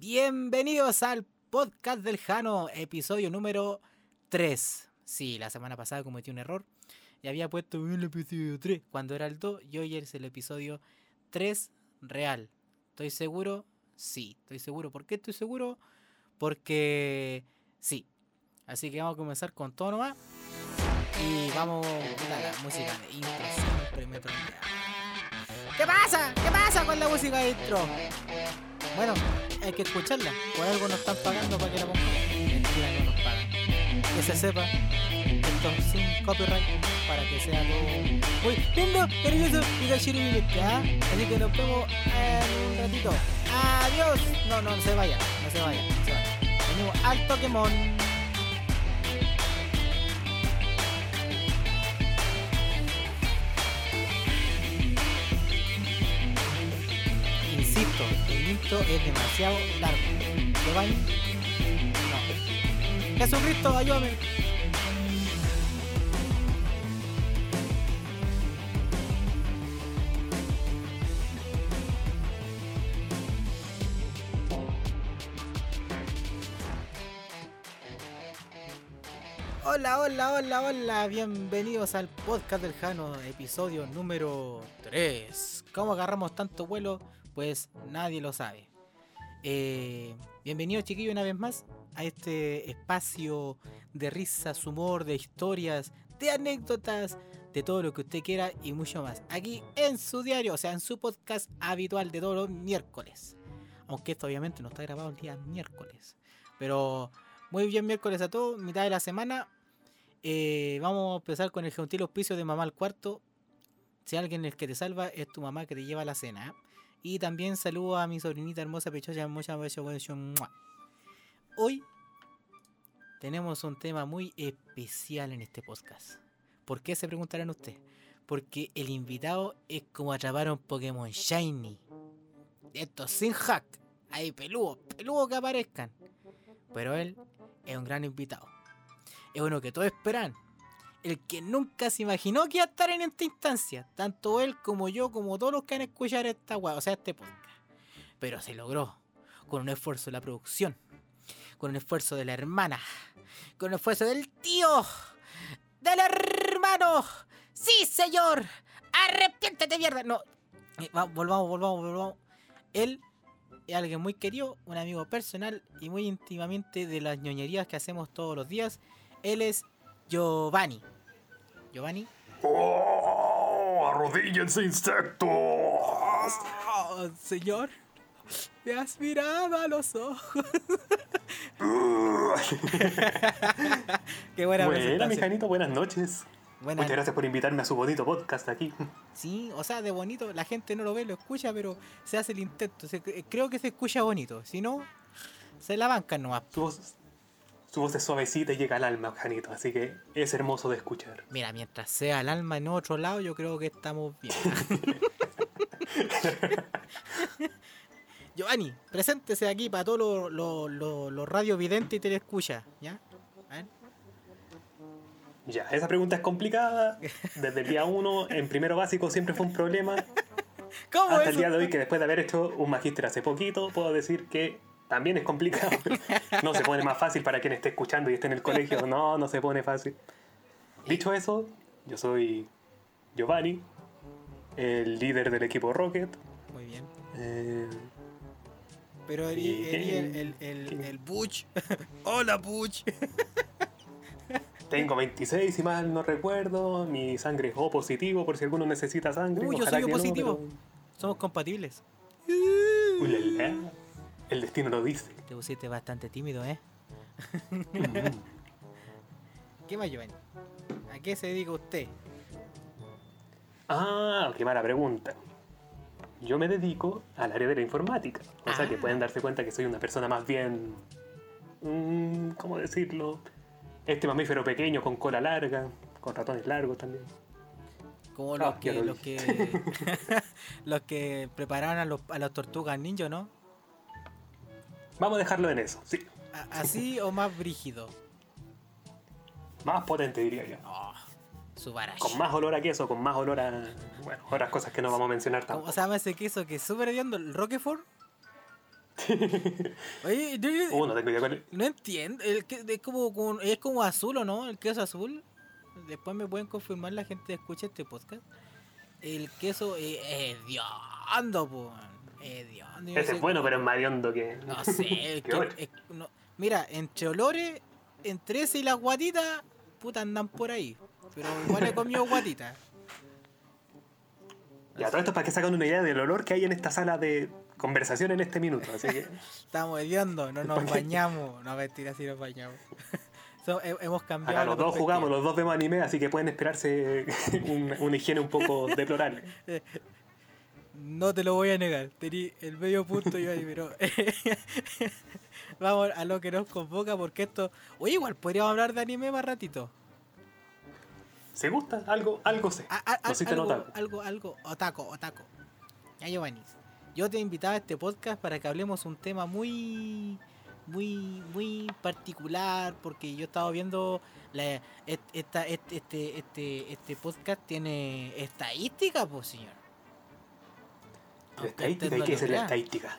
Bienvenidos al podcast del Jano, episodio número 3. Sí, la semana pasada cometí un error y había puesto el episodio 3 cuando era el 2 y hoy es el episodio 3 real. ¿Estoy seguro? Sí, estoy seguro. ¿Por qué estoy seguro? Porque sí. Así que vamos a comenzar con todo nomás. Y vamos a la música de intro. ¿Qué pasa? ¿Qué pasa con la música de intro? Bueno, hay que escucharla. Por algo nos están pagando para que la pongamos. Mentira, no nos pagan. Que se sepa esto es sin copyright para que sea todo muy lindo, hermoso y gachiribili, ¿ya? Así que nos vemos en un ratito. Adiós. No, no, no se vaya, no se vaya, no se vaya. Venimos al Pokémon. Intro es demasiado largo. Giovanni, no. Jesucristo, ayúdame. Hola, hola, hola, hola, bienvenidos al podcast del Jano, episodio número 3. ¿Cómo agarramos tanto vuelo? Pues nadie lo sabe. Eh, bienvenidos chiquillos una vez más a este espacio de risas, humor, de historias, de anécdotas, de todo lo que usted quiera y mucho más. Aquí en su diario, o sea, en su podcast habitual de todos los miércoles. Aunque esto obviamente no está grabado el día miércoles. Pero muy bien miércoles a todos, mitad de la semana. Eh, vamos a empezar con el gentil auspicio de mamá al cuarto. Si alguien es que te salva, es tu mamá que te lleva a la cena. Y también saludo a mi sobrinita hermosa, pechocha, muchas veces. Hoy tenemos un tema muy especial en este podcast. ¿Por qué se preguntarán ustedes? Porque el invitado es como atrapar a un Pokémon Shiny. Esto sin hack. Hay peludos, peludos que aparezcan. Pero él es un gran invitado. Es uno que todos esperan. El que nunca se imaginó que iba a estar en esta instancia. Tanto él como yo, como todos los que han escuchado esta weá, o sea, este podcast. Pero se logró. Con un esfuerzo de la producción. Con un esfuerzo de la hermana. Con un esfuerzo del tío. Del hermano. Sí, señor. Arrepiéntete, mierda. No. Eh, va, volvamos, volvamos, volvamos. Él es alguien muy querido, un amigo personal y muy íntimamente de las ñoñerías que hacemos todos los días. Él es Giovanni. Giovanni. ¡Oh! ¡Arrodíllense, insectos! Oh, señor, me has mirado a los ojos. Qué buena Buena, mi presentación. Janito, buenas noches. Buena- Muchas gracias por invitarme a su bonito podcast aquí. Sí, o sea, de bonito, la gente no lo ve, lo escucha, pero se hace el intento. Se- creo que se escucha bonito. Si no, se la bancan nomás. Su voz, su voz es suavecita y llega al alma, Janito, así que es hermoso de escuchar. Mira, mientras sea el alma en otro lado, yo creo que estamos bien. Giovanni, preséntese aquí para todos los los- los- los radiovidentes y telescuchas, ¿ya? A ver. Ya, esa pregunta es complicada. Desde el día uno, en primero básico, siempre fue un problema. ¿Cómo Hasta eso? el día de hoy, que después de haber hecho un magíster hace poquito, puedo decir que también es complicado. No se pone más fácil para quien esté escuchando y esté en el colegio. No, no se pone fácil. Dicho eso, yo soy Giovanni, el líder del equipo Rocket. Muy bien. Eh, Pero el, ¿Y el, el, el, el- Butch. Hola, Butch. tengo 26, si mal no recuerdo. Mi sangre es O positivo, por si alguno necesita sangre. Uy, yo Ojalá soy O que no, positivo. Somos compatibles. pero- Ulala, El destino lo dice. Te pusiste bastante tímido, ¿eh? Mm. ¿Qué más, Giovanni? ¿A qué se dedica usted? Ah, qué mala pregunta. Yo me dedico al área de la informática. O sea que Ah. pueden darse cuenta que soy una persona más bien. mm, ¿Cómo decirlo? Este mamífero pequeño con cola larga, con ratones largos también. Como Ah, los que, lo los que los que preparaban a, los, a las tortugas ninja, ¿no? Vamos a dejarlo en eso, sí. ¿Así o más brígido? Más potente, diría yo. Oh, su barash. Con más olor a queso, con más olor a. Bueno, otras cosas que no vamos a mencionar ¿Cómo tampoco. se llama ese queso que es súper hediondo? ¿El Roquefort? Oye, yo- yo- Uh, no tengo idea cuál es. no entiendo. El que, es, como, es como azul o no, el queso azul. Después me pueden confirmar la gente que escucha este podcast. El queso es hediondo, yo Ese es bueno, pero es más hondo que. No sé, que es- no- mira, entre olores, entre ese y las guatitas, puta andan por ahí. Pero igual he comido guatitas. Ya, todo esto es para que sacan una idea del olor que hay en esta sala de conversación en este minuto. Así que. Estamos hediondo, no nos bañamos. No, mentira, sí nos bañamos. So, he- hemos cambiado. Acá los dos jugamos, los dos vemos anime, así que pueden esperarse un- una higiene un poco deplorable. No te lo voy a negar. Tení el medio punto yo ahí, pero. Vamos a lo que nos convoca, porque esto. Oye, igual podríamos hablar de anime más ratito. ¿Se gusta? Algo, algo sé. A- a- No algo, nota. algo, algo, otaco, otaco. Ya, Giovanni. Yo te invitaba a este podcast para que hablemos un tema muy, muy, muy particular, porque yo estaba viendo la, esta, et- este, este, este podcast tiene estadística, pues señor. La Aunque estadística, usted ¿y no qué lo es la crea. estadística?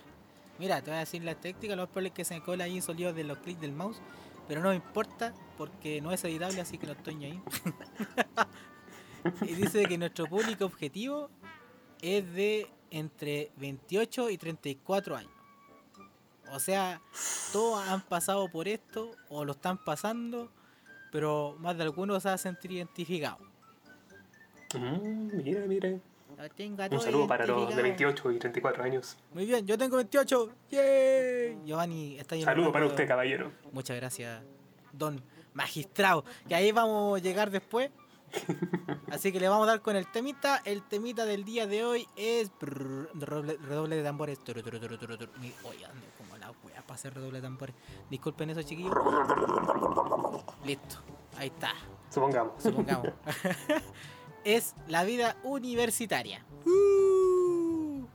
Mira, te voy a decir la estadística, lo más probable es que se me cola ahí sonido de los clics del mouse, pero no me importa porque no es editable, así que no estoy ni ahí. y dice que nuestro público objetivo es de entre 28 y 34 años. O sea, todos han pasado por esto o lo están pasando, pero más de algunos se ha sentido identificado. Mm, mire, mire. Lo tengo a Un saludo para los de identificados. 28 y 34 años. Muy bien, yo tengo 28. ¡Yay! Giovanni, está lleno Saludo para usted, caballero. Muchas gracias, don magistrado. Que ahí vamos a llegar después. Así que le vamos a dar con el temita. El temita del día de hoy es. redoble, de tambores. Oye, ando como la wea para hacer redoble de tambores. Disculpen eso, chiquillos. Listo, ahí está. Supongamos. Supongamos. es la vida universitaria. Uh.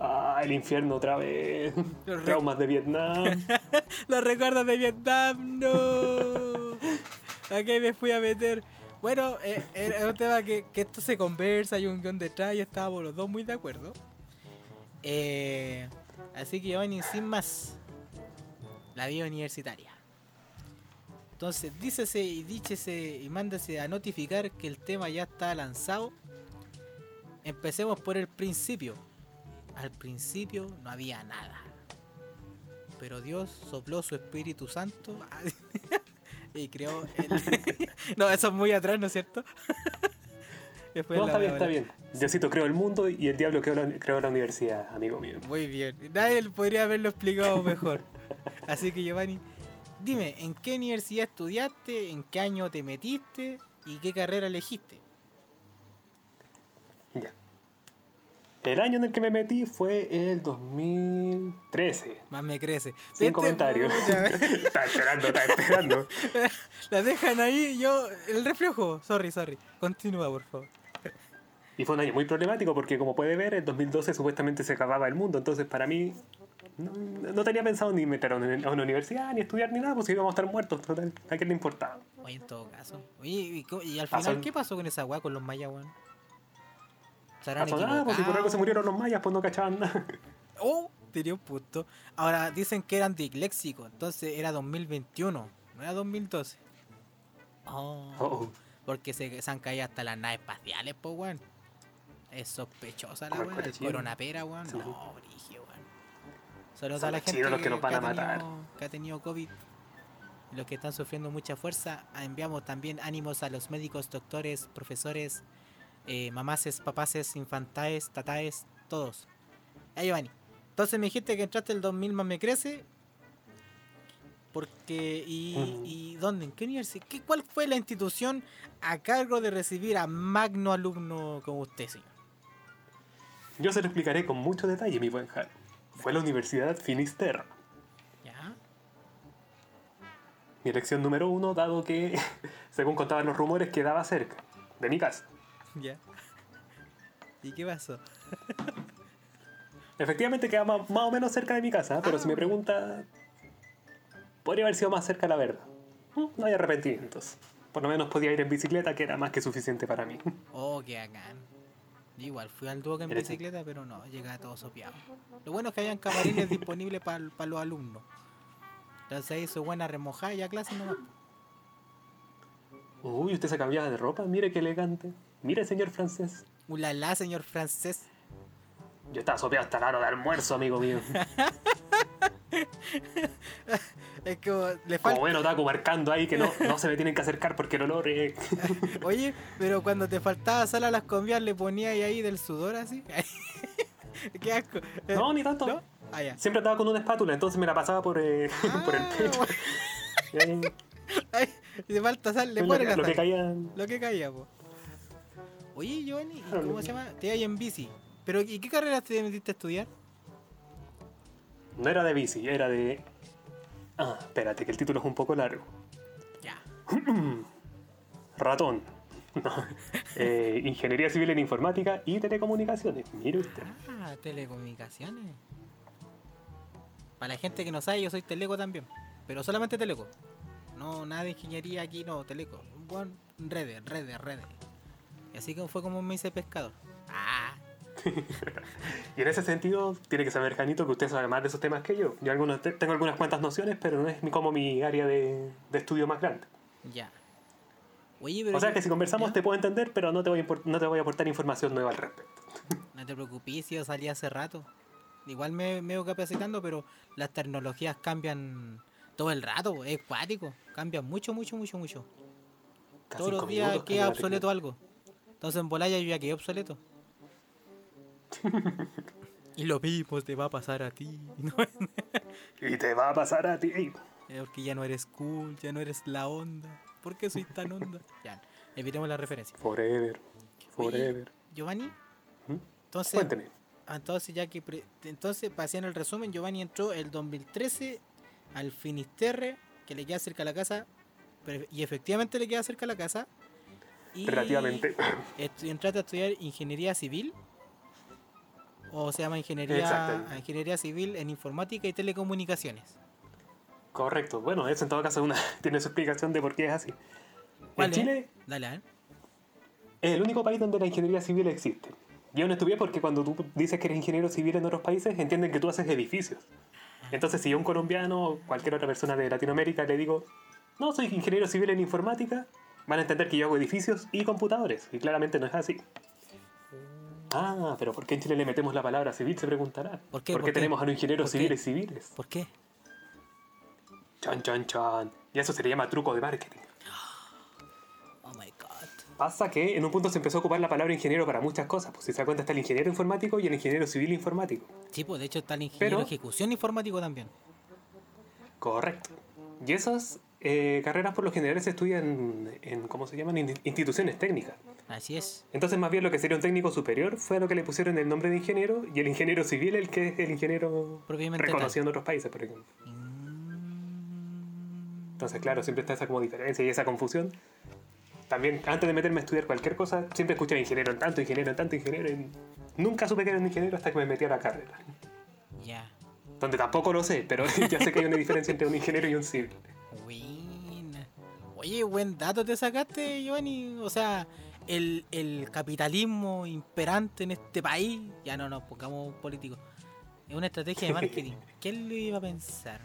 Ah, el infierno otra vez. Los Traumas de Vietnam. Los recuerdos de Vietnam, no. Aquí me fui a meter. Bueno, eh, era un tema que, que esto se conversa, hay un guion detrás y estábamos los dos muy de acuerdo. Eh, así que Giovanni, sin más, la vida universitaria. Entonces, dícese y díchese y mándese a notificar que el tema ya está lanzado. Empecemos por el principio. Al principio no había nada. Pero Dios sopló su Espíritu Santo y creó el... no, eso es muy atrás, ¿no es cierto? Después No, la está bien, está bien. Diosito creó el mundo y el diablo creó la, creó la universidad, amigo mío. Muy bien. Nadie podría haberlo explicado mejor. Así que Giovanni, dime, ¿en qué universidad estudiaste? ¿En qué año te metiste? ¿Y qué carrera elegiste? Ya. El año en el que me metí fue el 2013. Más me crece. Sin Vete, comentarios. pucha, está esperando, está esperando. La dejan ahí, yo... El reflejo. Sorry, sorry. Continúa, por favor. Y fue un año muy problemático porque, como puede ver, en 2012 supuestamente se acababa el mundo. Entonces, para mí, no, no tenía pensado ni meter a una, a una universidad, ni estudiar, ni nada, pues íbamos a estar muertos. Total, ¿A quién le importaba? Oye, en todo caso. Oye, ¿y, al final qué pasó con esa weá con los mayas, weón? ¿Se habrán Pasó nada, pues si por algo se murieron los mayas, pues no cachaban nada. Oh, tenía un punto. Ahora dicen que eran disléxicos, entonces era 2021, no era 2012. Oh, Oh, porque se, se han caído hasta las naves espaciales, pues, weón. Es sospechosa la weón. El coronapera, weón. No, brigio, Son toda la gente los que nos van ha a matar. tenido- que ha tenido COVID. Los que están sufriendo mucha fuerza, enviamos también ánimos a los médicos, doctores, profesores, eh, mamases, papaces, infantaes, tataes, todos. Ahí, Giovanni. Entonces me dijiste que entraste el 2000 más me crece. Porque, y, Ujú. y dónde? ¿En qué universidad? ¿Qué, ¿Cuál fue la institución a cargo de recibir a magno alumno como usted, señor? Yo se lo explicaré con mucho detalle, mi buen Jaro. Fue la Universidad Finisterre. ¿Ya? Mi elección número uno, dado que, según contaban los rumores, quedaba cerca de mi casa. ¿Ya? ¿Y qué pasó? Efectivamente queda ma- más, o menos cerca de mi casa, pero Ah. si me pregunta, podría haber sido más cerca, la verdad. No hay arrepentimientos. Por lo menos podía ir en bicicleta, que era más que suficiente para mí. Oh, qué bacán. Yo igual fui al Duoc en bicicleta, pero no, llegaba todo sopeado. Lo bueno es que habían camarines disponibles para los alumnos. Entonces ahí su buena remojada y a clase nomás. Uy, usted se cambiaba de ropa, mire qué elegante. Mire, señor francés. Ulala, señor francés. Yo estaba sopeado hasta la hora de almuerzo, amigo mío. Es que le Como falta. bueno taco marcando ahí que no, no se me tienen que acercar porque el olor es... Oye, pero cuando te faltaba sal a las comidas le ponías ahí del sudor así. Qué asco. No, ni tanto. ¿No? Ah, ya. Siempre estaba con una espátula, entonces me la pasaba por, eh, por el Ah, pecho. bueno. Ay, falta sal, le lo, pones la lo que caía... Lo que caía, po. Oye, Giovanni, ¿y Claro, ¿cómo se llama? Te ibas en bici. ¿Pero y qué carrera te metiste a estudiar? No era de bici, era de... Ah, espérate, que el título es un poco largo. Ya. Ratón. No. Eh, Ingeniería Civil en Informática y Telecomunicaciones. Mire usted. Ah, telecomunicaciones. Para la gente que no sabe, yo soy teleco también. Pero solamente teleco. No, nada de ingeniería aquí, no, teleco. Bueno, redes, redes, redes. Y así que fue como me hice pescador. Ah, Y en ese sentido, tiene que saber, Janito, que usted sabe más de esos temas que yo. Yo algunos, te- tengo algunas cuantas nociones, pero no es como mi área de, de estudio más grande. ya. Oye, pero. O sea que si conversamos ¿ya? te puedo entender, pero no te voy no te voy a aportar información nueva al respecto. No te preocupes, yo salí hace rato. Igual me, voy capacitando, pero las tecnologías cambian todo el rato, es cuático. Cambian mucho, mucho, mucho, mucho. Cada Todos los días queda obsoleto algo. Entonces en Bolaya yo ya quedé obsoleto. y lo mismo te va a pasar a ti. ¿no? Y te va a pasar a ti. Porque ya no eres cool, ya no eres la onda. ¿Por qué soy tan onda? Ya, evitemos la referencia. Forever. Oye, Forever. Giovanni, ¿Mm? entonces, Cuénteme. ah, entonces ya que pre- entonces para hacer el resumen, Giovanni entró el 2013 al Finisterre, que le queda cerca a la casa, y efectivamente le queda cerca a la casa. Y Relativamente. entraste a estudiar ingeniería civil o se llama ingeniería ingeniería civil en informática y telecomunicaciones. Correcto. Bueno, eso en todo caso una, tiene su explicación de por qué es así. ¿Cuál En? Chile Dale, ¿eh? es el único país donde la ingeniería civil existe. Yo no estudié porque cuando tú dices que eres ingeniero civil en otros países, entienden que tú haces edificios. Entonces, si yo un colombiano o cualquier otra persona de Latinoamérica le digo, no, soy ingeniero civil en informática, van a entender que yo hago edificios y computadores. Y claramente no es así. Ah, pero ¿por qué en Chile le metemos la palabra civil? Se preguntará. ¿Por qué? ¿Por ¿Por qué tenemos a los ingenieros civiles civiles? ¿Por qué? Chan, chan, chan. Y eso se le llama truco de marketing. Oh my god. Pasa que en un punto se empezó a ocupar la palabra ingeniero para muchas cosas. Pues si se da cuenta está el ingeniero informático y el ingeniero civil informático. Sí, pues de hecho está el ingeniero Pero- ejecución informático también. Correcto. Y esas eh, carreras por lo general se estudian en, ¿cómo se llaman? In- instituciones técnicas. Así es. Entonces más bien lo que sería un técnico superior fue a lo que le pusieron el nombre de ingeniero y el ingeniero civil el que es el ingeniero reconocido en otros países, por ejemplo. Mm, Entonces claro, siempre está esa como diferencia y esa confusión. También antes de meterme a estudiar cualquier cosa, siempre escuché ingeniero en tanto, ingeniero en tanto, ingeniero en... Nunca supe que era un ingeniero hasta que me metí a la carrera. Ya. Donde tampoco lo sé, pero ya sé que hay una diferencia entre un ingeniero y un civil. Buena. Oye, buen dato te sacaste, Giovanni. O sea, el, el capitalismo imperante en este país, ya no nos pongamos políticos, es una estrategia de marketing. ¿Quién lo iba a pensar?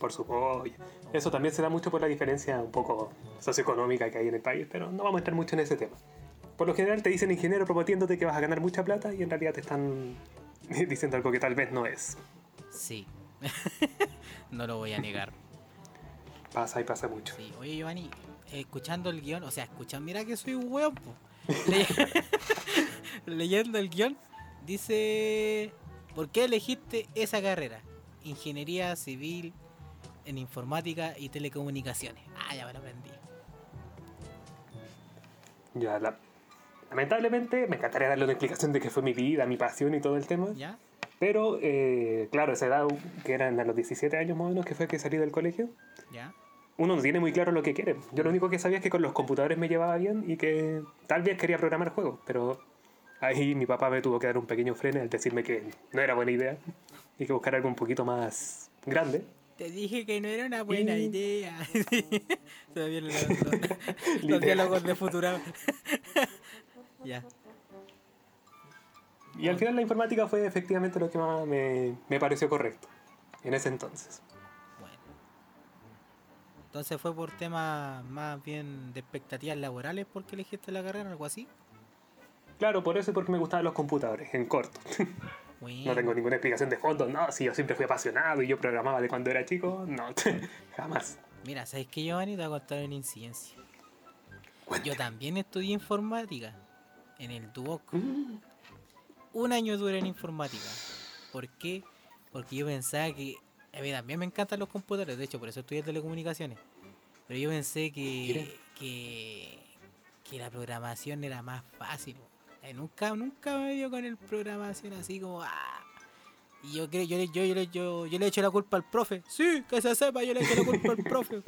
Por supuesto. Eso también se da mucho por la diferencia un poco socioeconómica que hay en el país, pero no vamos a entrar mucho en ese tema. Por lo general te dicen ingeniero prometiéndote que vas a ganar mucha plata y en realidad te están diciendo algo que tal vez no es. Sí. no lo voy a negar. Pasa y pasa mucho. Sí, oye Giovanni, escuchando el guion, o sea, escuchando, mira que soy un hueón. Le- leyendo el guion, dice, ¿por qué elegiste esa carrera? Ingeniería civil en informática y telecomunicaciones. Ah, ya me lo aprendí. Ya, la- Lamentablemente me encantaría darle una explicación de qué fue mi vida, mi pasión y todo el tema. ¿Ya? Pero, eh, claro, esa edad que eran a los 17 años más o menos que fue que salí del colegio, ¿Ya? uno no tiene muy claro lo que quiere. Yo lo único que sabía es que con los computadores me llevaba bien y que tal vez quería programar juegos, pero ahí mi papá me tuvo que dar un pequeño freno al decirme que no era buena idea y que buscar algo un poquito más grande. Te dije que no era una buena Y- idea. Se me vienen los, los- los diálogos de Futurama. ya. Y al final la informática fue efectivamente lo que más me, me pareció correcto en ese entonces. Bueno. Entonces fue por temas más bien de expectativas laborales porque elegiste la carrera, algo así. Claro, por eso y porque me gustaban los computadores, en corto. Bueno, No tengo ninguna explicación de fondo, no, si yo siempre fui apasionado y yo programaba de cuando era chico, no, jamás. Mira, ¿sabes qué, Giovanni? Te voy a contar una incidencia. Yo también estudié informática en el Duoc. Mm, Un año duré en informática. ¿Por qué? Porque yo pensaba que. A mí también me encantan los computadores, de hecho, por eso estudié telecomunicaciones. Pero yo pensé que. que. que la programación era más fácil. Eh, nunca, nunca me dio con el programación así como. ah. Y yo creo, yo, yo, yo le echo la culpa al profe. Sí, que se sepa, yo le echo la culpa al profe.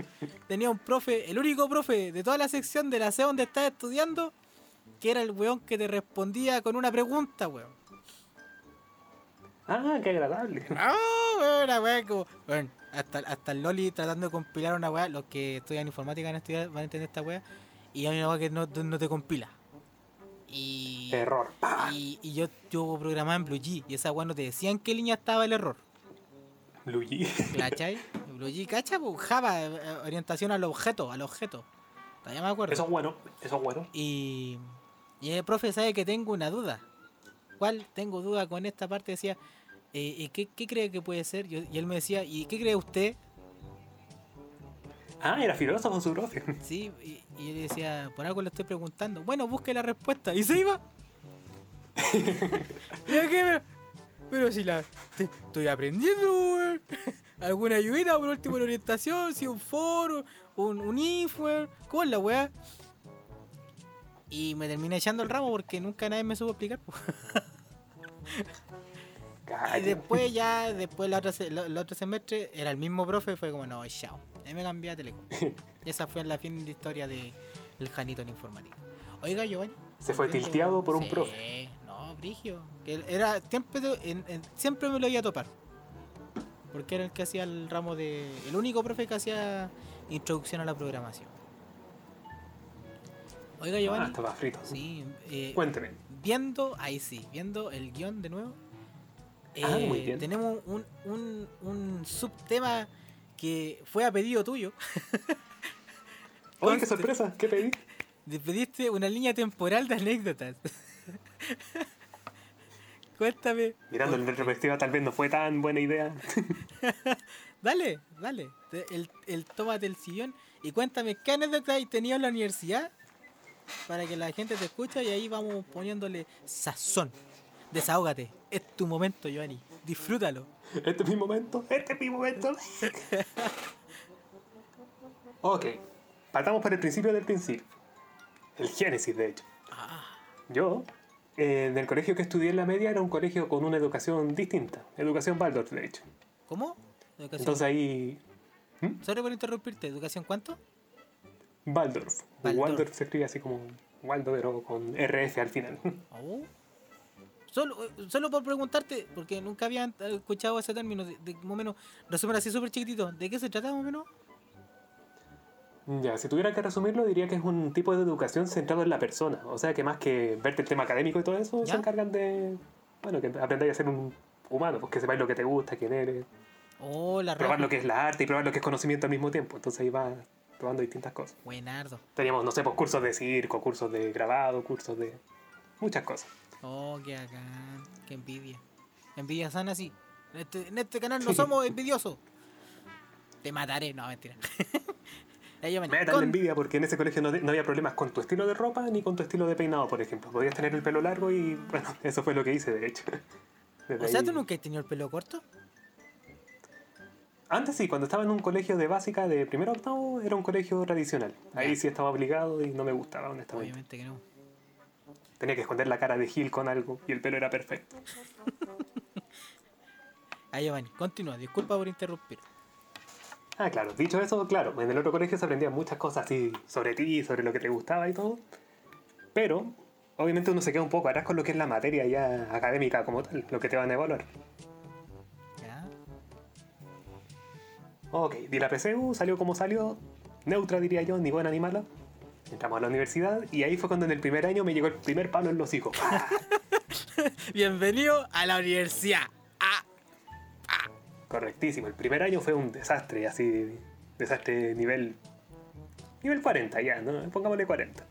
Tenía un profe, el único profe de toda la sección de la C donde estaba estudiando, que era el weón que te respondía con una pregunta, weón. Ah, qué agradable. Ah, weón, una weá como. weón, hasta, hasta el Loli tratando de compilar una weá, los que estudian informática van a, estudiar, van a entender esta weá, y hay una weá que no, no te compila. Y. Error. Y, y yo, yo programaba en BlueG, y esa weá no te decía en qué línea estaba el error. Luigi. ¿Cachai? BlueG, ¿cachai? Pues, Java, eh, orientación al objeto, al objeto. Todavía me acuerdo. Eso es bueno, eso es bueno. Y, y el profe sabe que tengo una duda. ¿Cuál? Tengo duda con esta parte. Decía, eh, ¿y ¿qué, ¿qué cree que puede ser? Yo- y él me decía, ¿y qué cree usted? Ah, era filósofo su profe. Sí, y, y yo le decía, por algo le estoy preguntando. Bueno, busque la respuesta. Y se iba. ¿Y a qué? Pero, pero si la te- estoy aprendiendo, weón. ¿Alguna ayudita por último en orientación? Si un foro, un, un weón. ¿Cómo es la weá? Y me terminé echando el ramo porque nunca nadie me supo explicar. Y después ya, después el otro semestre, era el mismo profe, fue como, no, chao. Ahí me cambié a Telecom. Y esa fue la fin de historia de el Janito en informática. Oiga, Giovanni. Se fue tilteado por un Sí, profe. No, Brigio. Que era, siempre, en- en- siempre me lo iba a topar. Porque era el que hacía el ramo de. El único profe que hacía introducción a la programación. Oiga, Ah, Giovanni. estaba frito. Sí, eh, Cuénteme. viendo, ahí sí, viendo el guion de nuevo. Ah, eh, muy bien. Tenemos un, un, un subtema que fue a pedido tuyo. Oye, qué sorpresa, ¿qué pedí? Te pediste una línea temporal de anécdotas. Cuéntame. Mirando en retrospectiva, tal vez no fue tan buena idea. Dale, dale. El, el tómate el sillón y cuéntame qué anécdotas has tenido en la universidad para que la gente te escuche y ahí vamos poniéndole sazón. Desahógate. Es tu momento, Giovanni. Disfrútalo. Este es mi momento, este es mi momento. ok, partamos por el principio del principio. El génesis, de hecho. Ah, Yo, eh, en el colegio que estudié en la media, era un colegio con una educación distinta. Educación Waldorf, de hecho. ¿Cómo? Educación. Entonces ahí... Sorry por interrumpirte. ¿Educación cuánto? Waldorf. Waldorf. Waldorf se escribe así como Waldo, pero con RF al final. Oh. Solo, solo por preguntarte, porque nunca había escuchado ese término, de, de más o menos, resumen así súper chiquitito, ¿de qué se trata más o menos? Ya, si tuviera que resumirlo, diría que es un tipo de educación centrado en la persona. O sea, que más que verte el tema académico y todo eso, ¿Ya? se encargan de, bueno, que aprendáis a ser un humano, pues que sepáis lo que te gusta, quién eres, Oh, la probar lo que es la arte y probar lo que es conocimiento al mismo tiempo. Entonces ahí va probando distintas cosas. Buenardo. Teníamos, no sé, pues cursos de circo, cursos de grabado, cursos de muchas cosas. Oh, qué bacán, qué envidia. Envidia sana, sí. En este, en este canal no somos envidiosos. Te mataré, no, mentira. La con- envidia porque en ese colegio no, no había problemas con tu estilo de ropa ni con tu estilo de peinado, por ejemplo. Podías tener el pelo largo y, bueno, eso fue lo que hice, de hecho. Desde O sea, ahí- ¿tú nunca has tenido el pelo corto? Antes sí, cuando estaba en un colegio de básica de primero a octavo, era un colegio tradicional. Ahí Ya. sí estaba obligado y no me gustaba, honestamente. Obviamente que no. Tenía que esconder la cara de Gil con algo y el pelo era perfecto. Ah, Giovanni, continúa, disculpa por interrumpir. Ah, claro. Dicho eso, claro, en el otro colegio se aprendían muchas cosas así sobre ti, sobre lo que te gustaba y todo. Pero, obviamente uno se queda un poco atrás con lo que es la materia ya académica como tal, lo que te van a evaluar. Ok, di la PSU, salió como salió, neutra diría yo, ni buena ni mala. Entramos a la universidad y ahí fue cuando en el primer año me llegó el primer palo en los hijos. Bienvenido a la universidad. Ah, Correctísimo. El primer año fue un desastre, así. Desastre nivel. Nivel 40 ya, ¿no? Pongámosle 40.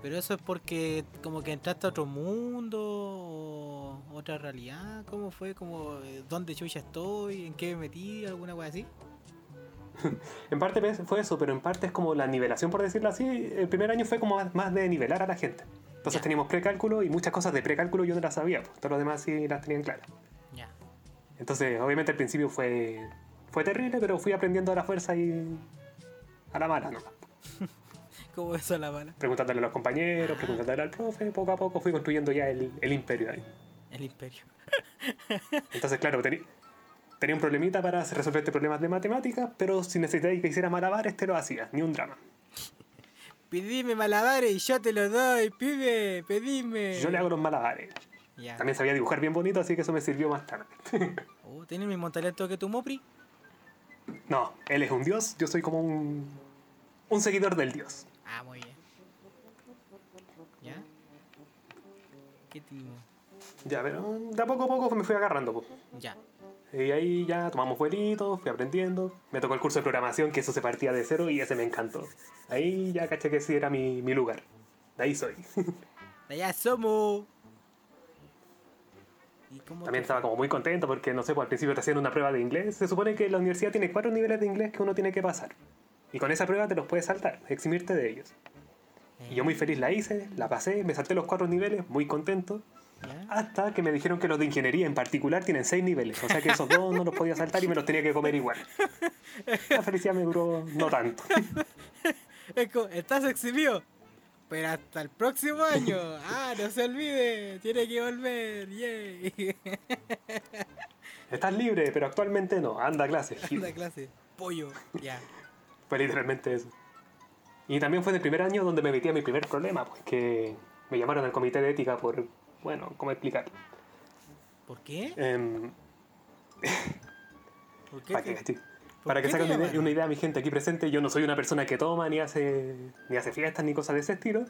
pero eso es porque como que entraste a otro mundo o otra realidad. ¿Cómo fue? Como eh, dónde yo ya estoy, en qué me metí, alguna cosa así. En parte fue eso, pero en parte es como la nivelación, por decirlo así. El primer año fue como más- de nivelar a la gente. Entonces Ya. teníamos precálculo y muchas cosas de precálculo yo no las sabía, pues. Todos los demás sí las tenían claras. Ya. Entonces, obviamente al principio fue, fue terrible, pero fui aprendiendo a la fuerza y a la mala, ¿no? ¿Cómo eso la bala? Preguntándole a los compañeros, preguntándole al profe, poco a poco fui construyendo ya el, el imperio ahí. El imperio. Entonces, claro, tenía un problemita para resolver este problemas de matemáticas, pero si necesitáis que hiciera malabares, te lo hacía, ni un drama. Pedime malabares y yo te los doy, pibe, pedime. Yo le hago los malabares. Ya. También sabía dibujar bien bonito, así que eso me sirvió más tarde. Oh, ¿Tienes el mismo talento que tu Mopri? no, él es un dios, yo soy como un, un seguidor del dios. Ah, muy bien. ¿Ya? ¿Qué tipo? Ya, pero de a poco a poco me fui agarrando. pues. Ya. Y ahí ya tomamos vuelitos, fui aprendiendo. Me tocó el curso de programación, que eso se partía de cero y ese me encantó. Ahí ya caché que sí era mi, mi lugar. De ahí soy. De allá somos. ¿Y cómo También te estaba como muy contento porque, no sé, pues al principio te hacían una prueba de inglés. Se supone que la universidad tiene cuatro niveles de inglés que uno tiene que pasar. Y con esa prueba te los puedes saltar, eximirte de ellos. Y yo muy feliz la hice, la pasé, me salté los cuatro niveles, muy contento. Hasta que me dijeron que los de ingeniería en particular tienen seis niveles. O sea que esos dos no los podía saltar y me los tenía que comer igual. La felicidad me duró no tanto. Es como, estás exhibido. Pero hasta el próximo año. Ah, no se olvide. Tiene que volver. Yay. Estás libre, pero actualmente no. Anda clase. Anda clase. Pollo. Ya. Fue literalmente eso. Y también fue en el primer año donde me metí a mi primer problema, pues que me llamaron al comité de ética por, bueno, ¿cómo explicar? ¿Por qué? Em, ¿Por qué? para que, sí. ¿Por Para que una, idea a mi gente aquí presente, yo no soy una persona que toma, ni hace, ni hace fiestas, ni cosas de ese estilo.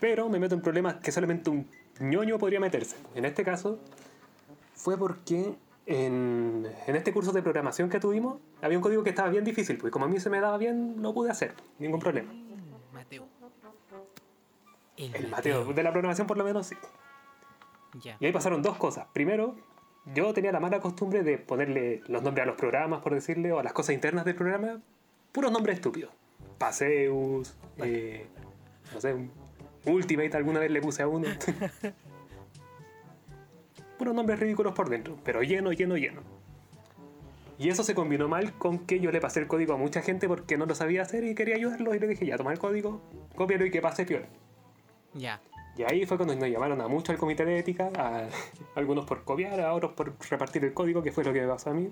Pero me meto en problemas que solamente un ñoño podría meterse. En este caso, fue porque en, en este curso de programación que tuvimos, había un código que estaba bien difícil, pues como a mí se me daba bien, no pude hacer, ningún problema. Mm, Mateo. El Mateo, de la programación por lo menos sí. Y ahí pasaron dos cosas. Primero, yo tenía la mala costumbre de ponerle los nombres a los programas, por decirle, o a las cosas internas del programa, puros nombres estúpidos. Paseus, eh, no sé, Ultimate alguna vez le puse a uno. puros nombres ridículos por dentro, pero lleno, lleno, lleno. Y eso se combinó mal con que yo le pasé el código a mucha gente porque no lo sabía hacer y quería ayudarlos y le dije, ya, toma el código, cópialo y que pase peor. Ya. Y ahí fue cuando nos llamaron a mucho al comité de ética, a algunos por copiar, a otros por repartir el código, que fue lo que me pasó a mí.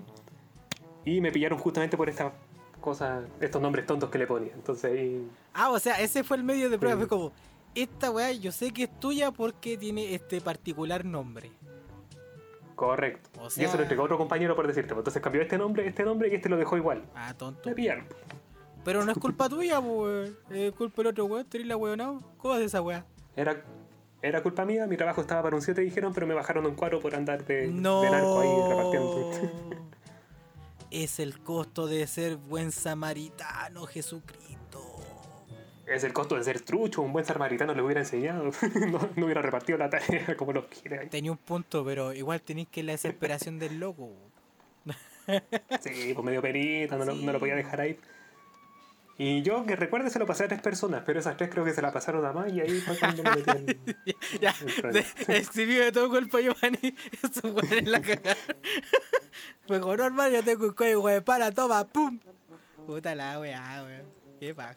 Y me pillaron justamente por estas cosas, estos nombres tontos que le ponía. Entonces ahí... Ah, o sea, ese fue el medio de prueba. Sí. Fue como, esta weá yo sé que es tuya porque tiene este particular nombre. Correcto. O Y eso lo entregó a otro compañero por decirte. pues, Entonces cambió este nombre, este nombre y este lo dejó igual. Ah, tonto. Me pillaron. Pero no es culpa tuya, pues. Es culpa del otro weón. Tenés la weón, ¿no? ¿Cómo es esa weá? Era, era culpa mía, mi trabajo estaba para un 7 dijeron, pero me bajaron un 4 por andar de, No. de narco ahí repartiendo. es el costo de ser buen samaritano, Jesucristo. Es el costo de ser trucho, un buen samaritano le hubiera enseñado. no, no hubiera repartido la tarea como los quiere. ahí. Tenía un punto, pero igual tenéis que la desesperación del loco. Sí, pues medio perita, no, Sí. no lo podía dejar ahí. Y yo, que recuerde, se lo pasé a tres personas, pero esas tres creo que se la pasaron a más y ahí fue cuando me metí en... ya, de- exhibió de todo cuerpo a Giovanni. Eso weón en la cagada. Fue como, no, hermano, yo tengo un código de para, toma, pum. Puta la weá, weón. Qué paja.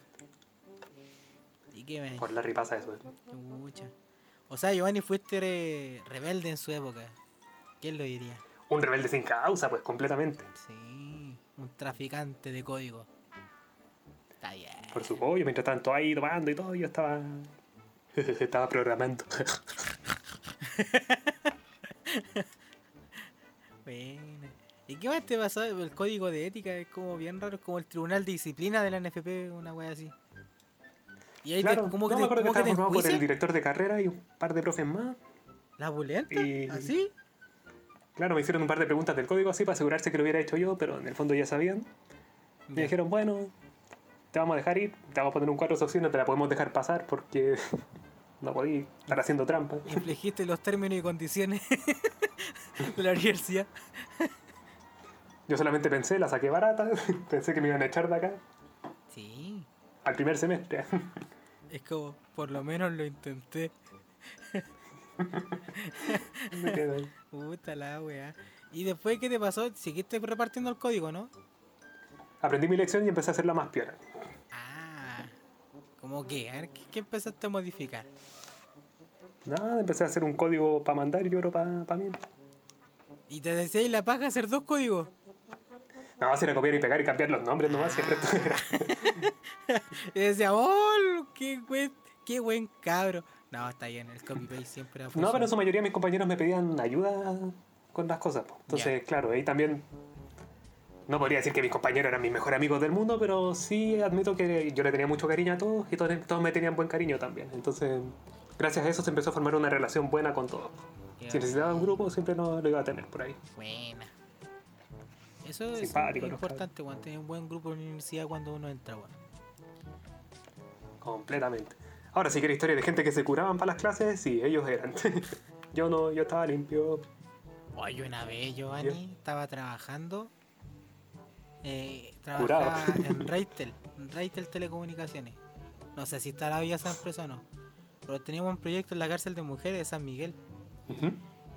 ¿Y qué me Por la ripasa eso. Chucha. O sea, Giovanni fuiste re- rebelde en su época. ¿Quién lo diría? Un rebelde sin causa, pues completamente. Sí, un traficante de código. Está bien. Por su pollo, mientras tanto ahí tomando y todo, yo estaba... estaba programando. Bueno. ¿Y qué más te pasó? El código de ética es como bien raro, es como el tribunal de disciplina de la NFP, una wea así. Y ahí claro, te, como que no, te, me acuerdo que que te por el director de carrera y un par de profes más. ¿La bulenta? Y- ¿Así? Claro, me hicieron un par de preguntas del código así para asegurarse que lo hubiera hecho yo, pero en el fondo ya sabían. Me dijeron, bueno, te vamos a dejar ir, te vamos a poner un cuadro social, no te la podemos dejar pasar porque no podí estar haciendo trampa. Infligiste los términos y condiciones de la universidad. Yo solamente pensé, la saqué barata, pensé que me iban a echar de acá Sí. al primer semestre. Es como, por lo menos lo intenté. Me quedé ahí. Puta la weá. ¿Y después qué te pasó? Seguiste repartiendo el código, ¿no? Aprendí mi lección y empecé a hacerla más piola. ¿Cómo qué? A ver, ¿qué, qué empezaste a modificar? Nada, empecé a hacer un código para mandar y otro para mí. ¿Y te decías la paja hacer dos códigos? No, si era copiar y pegar y cambiar los nombres nomás, siempre era. Y decía, ¡oh! ¡Qué buen, qué buen cabro! No, está bien, el copy-paste siempre ha No, pero en su mayoría mis compañeros me pedían ayuda con las cosas. Entonces, claro, ahí también. No podría decir que mis compañeros eran mis mejores amigos del mundo, pero sí admito que yo le tenía mucho cariño a todos y todos, todos me tenían buen cariño también. Entonces, gracias a eso se empezó a formar una relación buena con todos. Qué Si necesitaba un grupo, siempre lo, lo iba a tener por ahí. Buena. Eso es importante, weón. Tener un buen grupo en la universidad cuando uno entra, weón. Completamente. Ahora, si quieres historia de gente que se curaban para las clases, sí, ellos eran. yo no, yo estaba limpio. Oye, una vez, Giovanni, estaba trabajando. Eh, Curado. trabajaba en Raitel, en Raitel Telecomunicaciones. No sé si estará ya esa empresa o no. Pero teníamos un proyecto en la cárcel de mujeres de San Miguel. Ujú.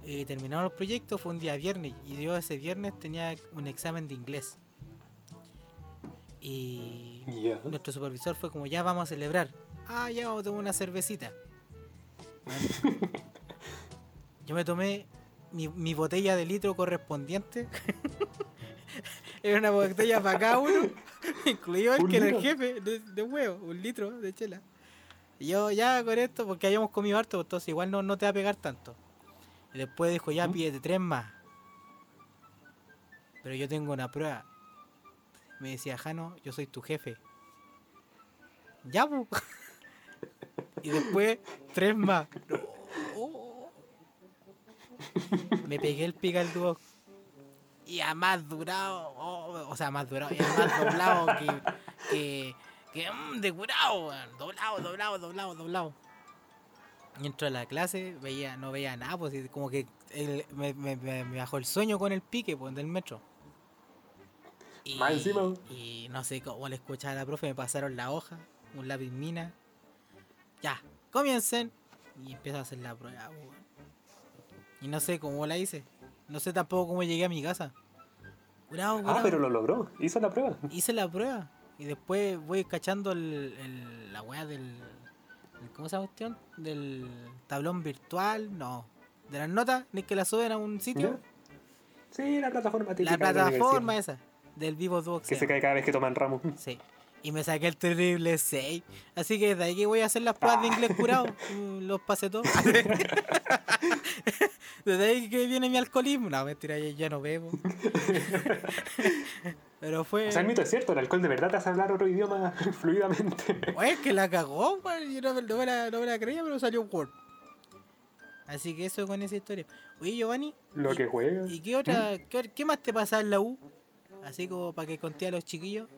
Eh, terminamos el proyecto, fue un día viernes. Y yo ese viernes tenía un examen de inglés. Y nuestro supervisor fue como, ya vamos a celebrar. Ah, ya vamos a tomar una cervecita. Yo me tomé mi, mi botella de litro correspondiente. Era una botella para cada uno, incluido el ¿Un que era el jefe de, de huevo, un litro de chela. Y yo ya con esto, porque habíamos comido harto, entonces igual no, no te va a pegar tanto. Y después dijo, ya ¿Mm? pídete tres más. Pero yo tengo una prueba. Me decía, Jano, yo soy tu jefe. Ya. Y después, tres más. No. Me pegué el pica al dúo. Y a más durado, oh, o sea, más durado, y a más doblado que, que, que mm, de curado, doblado, doblado, doblado, doblado. Y entró a la clase, veía, no veía nada, pues como que me, me- me- bajó el sueño con el pique pues, del metro. Y, Más encima. y no sé cómo le escuchaba a la profe, me pasaron la hoja, un lápiz mina. Ya, comiencen. Y empiezo a hacer la prueba. Y no sé cómo la hice. No sé tampoco cómo llegué a mi casa. Curado, Ah, pero lo logró. Hizo la prueba. Hice la prueba. Y después voy cachando el, el- la weá del. el- ¿Cómo se llama cuestión? Del tablón virtual. No. De las notas, ni que la suben a un sitio. Sí, la plataforma. La plataforma esa. Del Vivo Duo. Que se cae cada vez que toman ramos. Sí. Y me saqué el terrible 6. Así que de ahí que voy a hacer las pruebas de inglés curado. Mm, Los pasé todos. Desde ahí que viene mi alcoholismo. No, mentira, ya, ya no bebo. Pero fue. O sea, el mito es cierto, el alcohol de verdad te hace hablar otro idioma fluidamente. Oye, que la cagó, weón. Yo no, me- no me la, no me la creía, pero salió Word. Así que eso con esa historia. Oye, Giovanni. Lo ¿y- que juega. ¿Y qué otra, qué, qué más te pasa en la U? Así como para que conté a los chiquillos.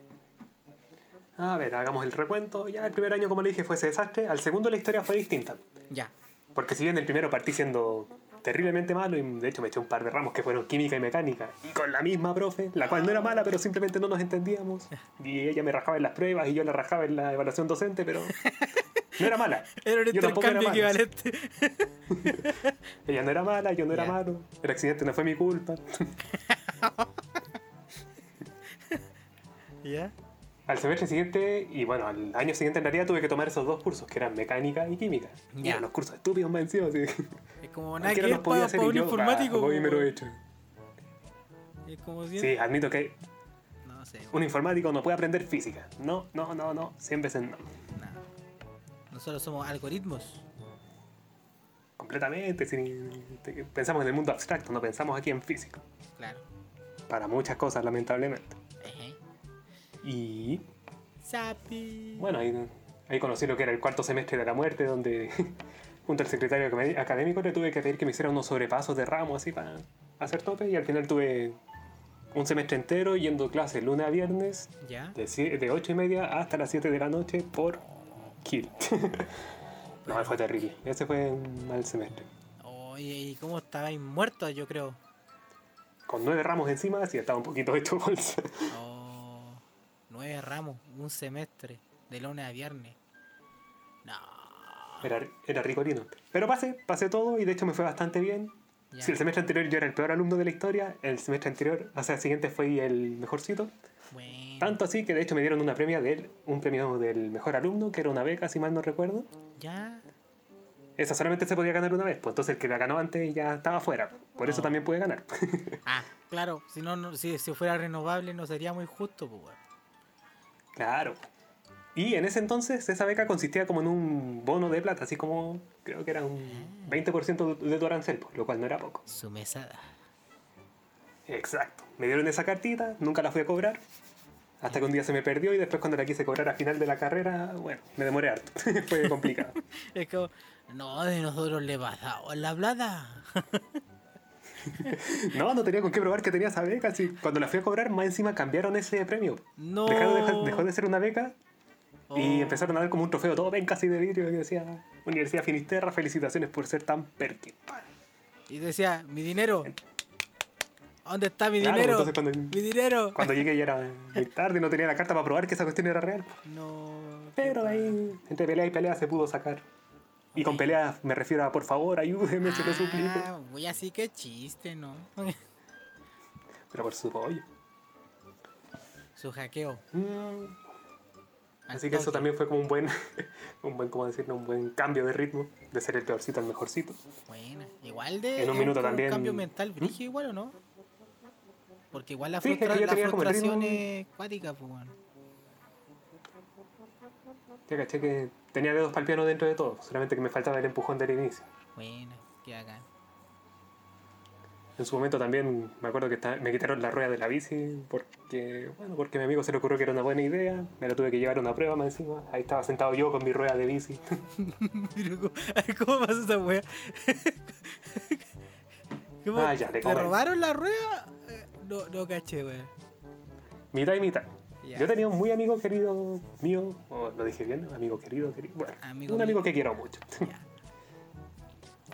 A ver, hagamos el recuento. Ya el primer año, como le dije, fue ese desastre. Al segundo la historia fue distinta. Ya. Porque si bien el primero partí siendo terriblemente malo y de hecho me eché un par de ramos que fueron química y mecánica y con la misma profe, la cual no era mala pero simplemente no nos entendíamos y ella me rajaba en las pruebas y yo la rajaba en la evaluación docente pero no era mala. Era un Yo tampoco era intercambio equivalente. Ella no era mala, yo no era malo. El accidente no fue mi culpa. ¿Ya? Al semestre siguiente, y bueno, al año siguiente en realidad tuve que tomar esos dos cursos, que eran mecánica y química. Y eran los cursos estúpidos más encima, así. Es como nada que los podía hacer un y yo, informático. bah, me lo he hecho. Es como si. Sí, admito que No sé, un informático no puede aprender física. No, no, no, no. 100 veces no. Nosotros somos algoritmos. Completamente. sin- pensamos en el mundo abstracto, no pensamos aquí en físico. Claro. Para muchas cosas, lamentablemente. Y Sapi. bueno, ahí, ahí conocí lo que era el cuarto semestre de la muerte, donde junto al secretario acadé- académico le tuve que pedir que me hiciera unos sobrepasos de ramos así para hacer tope y al final tuve un semestre entero yendo a clases lunes a viernes ¿Ya? de, de 8 y media hasta las 7 de la noche por kill. no, fue terrible. Ese fue un mal semestre. Oye, ¿y cómo estabais muertos, yo creo? Con nueve ramos encima, sí estaba un poquito hecho bolsa. Oh, nueve ramos, un semestre, de lunes a viernes. No. Era, era ricolino. Pero pasé, pasé todo y de hecho me fue bastante bien. Ya. Si el semestre anterior yo era el peor alumno de la historia, el semestre anterior, o sea, el siguiente fue el mejorcito. Bueno. Tanto así que de hecho me dieron una premia del, un premio del mejor alumno, que era una beca, si mal no recuerdo. Ya. Esa solamente se podía ganar una vez, pues entonces el que la ganó antes ya estaba fuera. Por eso Oh. también pude ganar. Ah, claro, si no, no- si, si fuera renovable no sería muy justo, pues. Claro. Y en ese entonces esa beca consistía como en un bono de plata, así como creo que era un 20% de tu arancel, pues, lo cual no era poco. Su mesada. Exacto. Me dieron esa cartita, nunca la fui a cobrar. Hasta que un día se me perdió y después cuando la quise cobrar a final de la carrera, bueno, me demoré harto. Fue complicado. Es como, no, de nosotros le pasamos la plata. No, no tenía con qué probar que tenía esa beca. Así, cuando la fui a cobrar, más encima cambiaron ese premio. No. Dejaron- dejó, dejó de ser una beca y Oh. empezaron a dar como un trofeo todo ven casi de vidrio que decía Universidad Finisterra, felicitaciones por ser tan perkin. Y decía, mi dinero. ¿Dónde está mi Claro, dinero? entonces cuando- Mi dinero. Cuando llegué ya era muy tarde y no tenía la carta para probar que esa cuestión era real. No. Pero ahí, entre pelea y pelea, se pudo sacar. Y con peleas me refiero a por favor, ayúdeme, se lo suplico. Ah, Uy, así que chiste, ¿no? Pero por su pollo. Su hackeo. Mm, Así que eso también fue como un buen, un buen, ¿cómo decirlo? Un buen cambio de ritmo, de ser el peorcito al mejorcito. Buena. Igual de. En un minuto como también- cambio mental, brígido igual o no? Porque igual la, Sí, es que frustra- la frustración es cuática, pues, bueno. Ya caché que tenía dedos para el piano dentro de todo, solamente que me faltaba el empujón del inicio. Buena, qué bacán. En su momento también me acuerdo que me quitaron la rueda de la bici porque, bueno, porque a mi amigo se le ocurrió que era una buena idea. Me la tuve que llevar a una prueba más encima. Ahí estaba sentado yo con mi rueda de bici. ¿cómo- ¿Cómo pasó esa wea? ¿Cómo? Ah, ya, ¿Te robaron la rueda? Eh, No, no caché, wea. mitad y mitad. Yo tenía un muy amigo querido mío, o lo dije bien, amigo querido, querido. Bueno, Amigo un mío. amigo que quiero mucho. Ya.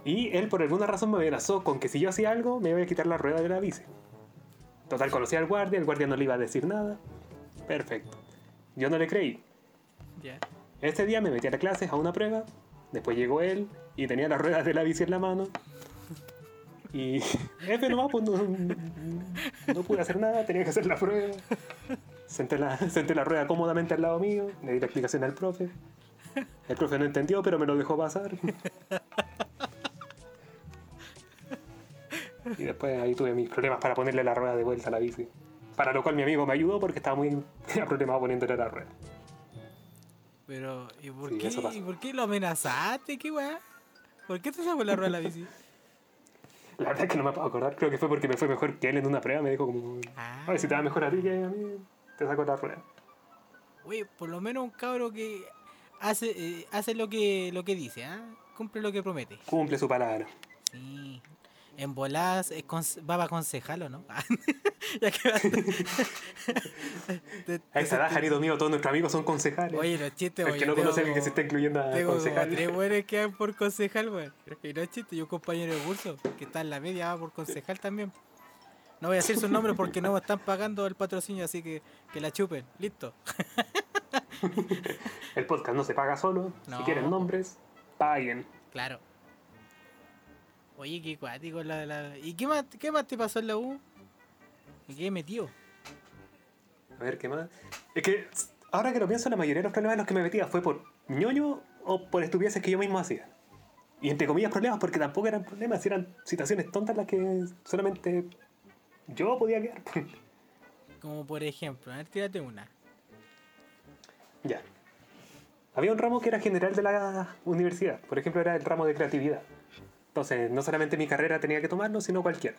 Y él por alguna razón me amenazó con que si yo hacía algo me iba a quitar la rueda de la bici. Total, conocía al guardia, el guardia no le iba a decir nada. Perfecto. Yo no le creí. Ya. Este día me metí a la clase a una prueba. Después llegó él y tenía las ruedas de la bici en la mano. Y F nomás, pues no, no pude hacer nada, tenía que hacer la prueba. Senté la, senté la rueda cómodamente al lado mío, le di la explicación al profe. El profe no entendió, pero me lo dejó pasar. Y después ahí tuve mis problemas para ponerle la rueda de vuelta a la bici. Para lo cual mi amigo me ayudó porque estaba muy problemado poniéndole la rueda. Pero, ¿y por, Sí, qué. ¿y por qué lo amenazaste? ¿Qué weá? ¿Por qué te sacó la rueda de la bici? La verdad es que no me puedo acordar, creo que fue porque me fue mejor que él en una prueba, me dijo como, Ah. a ver si te va mejor a ti que a mí, te saco la rueda. Oye, por lo menos un cabro que hace, eh, hace lo que lo que dice, ¿ah? Cumple lo que promete. Cumple su palabra. Sí. En voladas conse- va para concejalo, ¿no? ya que va- A Janito mío, todos nuestros amigos son concejales. Oye, los chistes, el que no conoce a que se está incluyendo a Tengo como concejal. tres buenos que van por concejal, weón. Y no es chiste, yo un compañero de curso que está en la media va por concejal también. No voy a decir su nombre porque no me están pagando el patrocinio, así que que la chupen. Listo. El podcast no se paga solo. No. Si quieren nombres, paguen. Claro. Oye, qué cuático la la. ¿Y qué más, qué más te pasó en la U? Me quedé metido. A ver, ¿qué más? Es que, ahora que lo pienso, la mayoría de los problemas en los que me metía fue por ñoño o por estupideces que yo mismo hacía. Y entre comillas problemas, porque tampoco eran problemas, eran situaciones tontas las que solamente yo podía quedar. Como por ejemplo, a ver, tírate una. ya. Había un ramo que era general de la universidad. Por ejemplo, era el ramo de creatividad. Entonces, no solamente mi carrera tenía que tomarlo, sino cualquiera.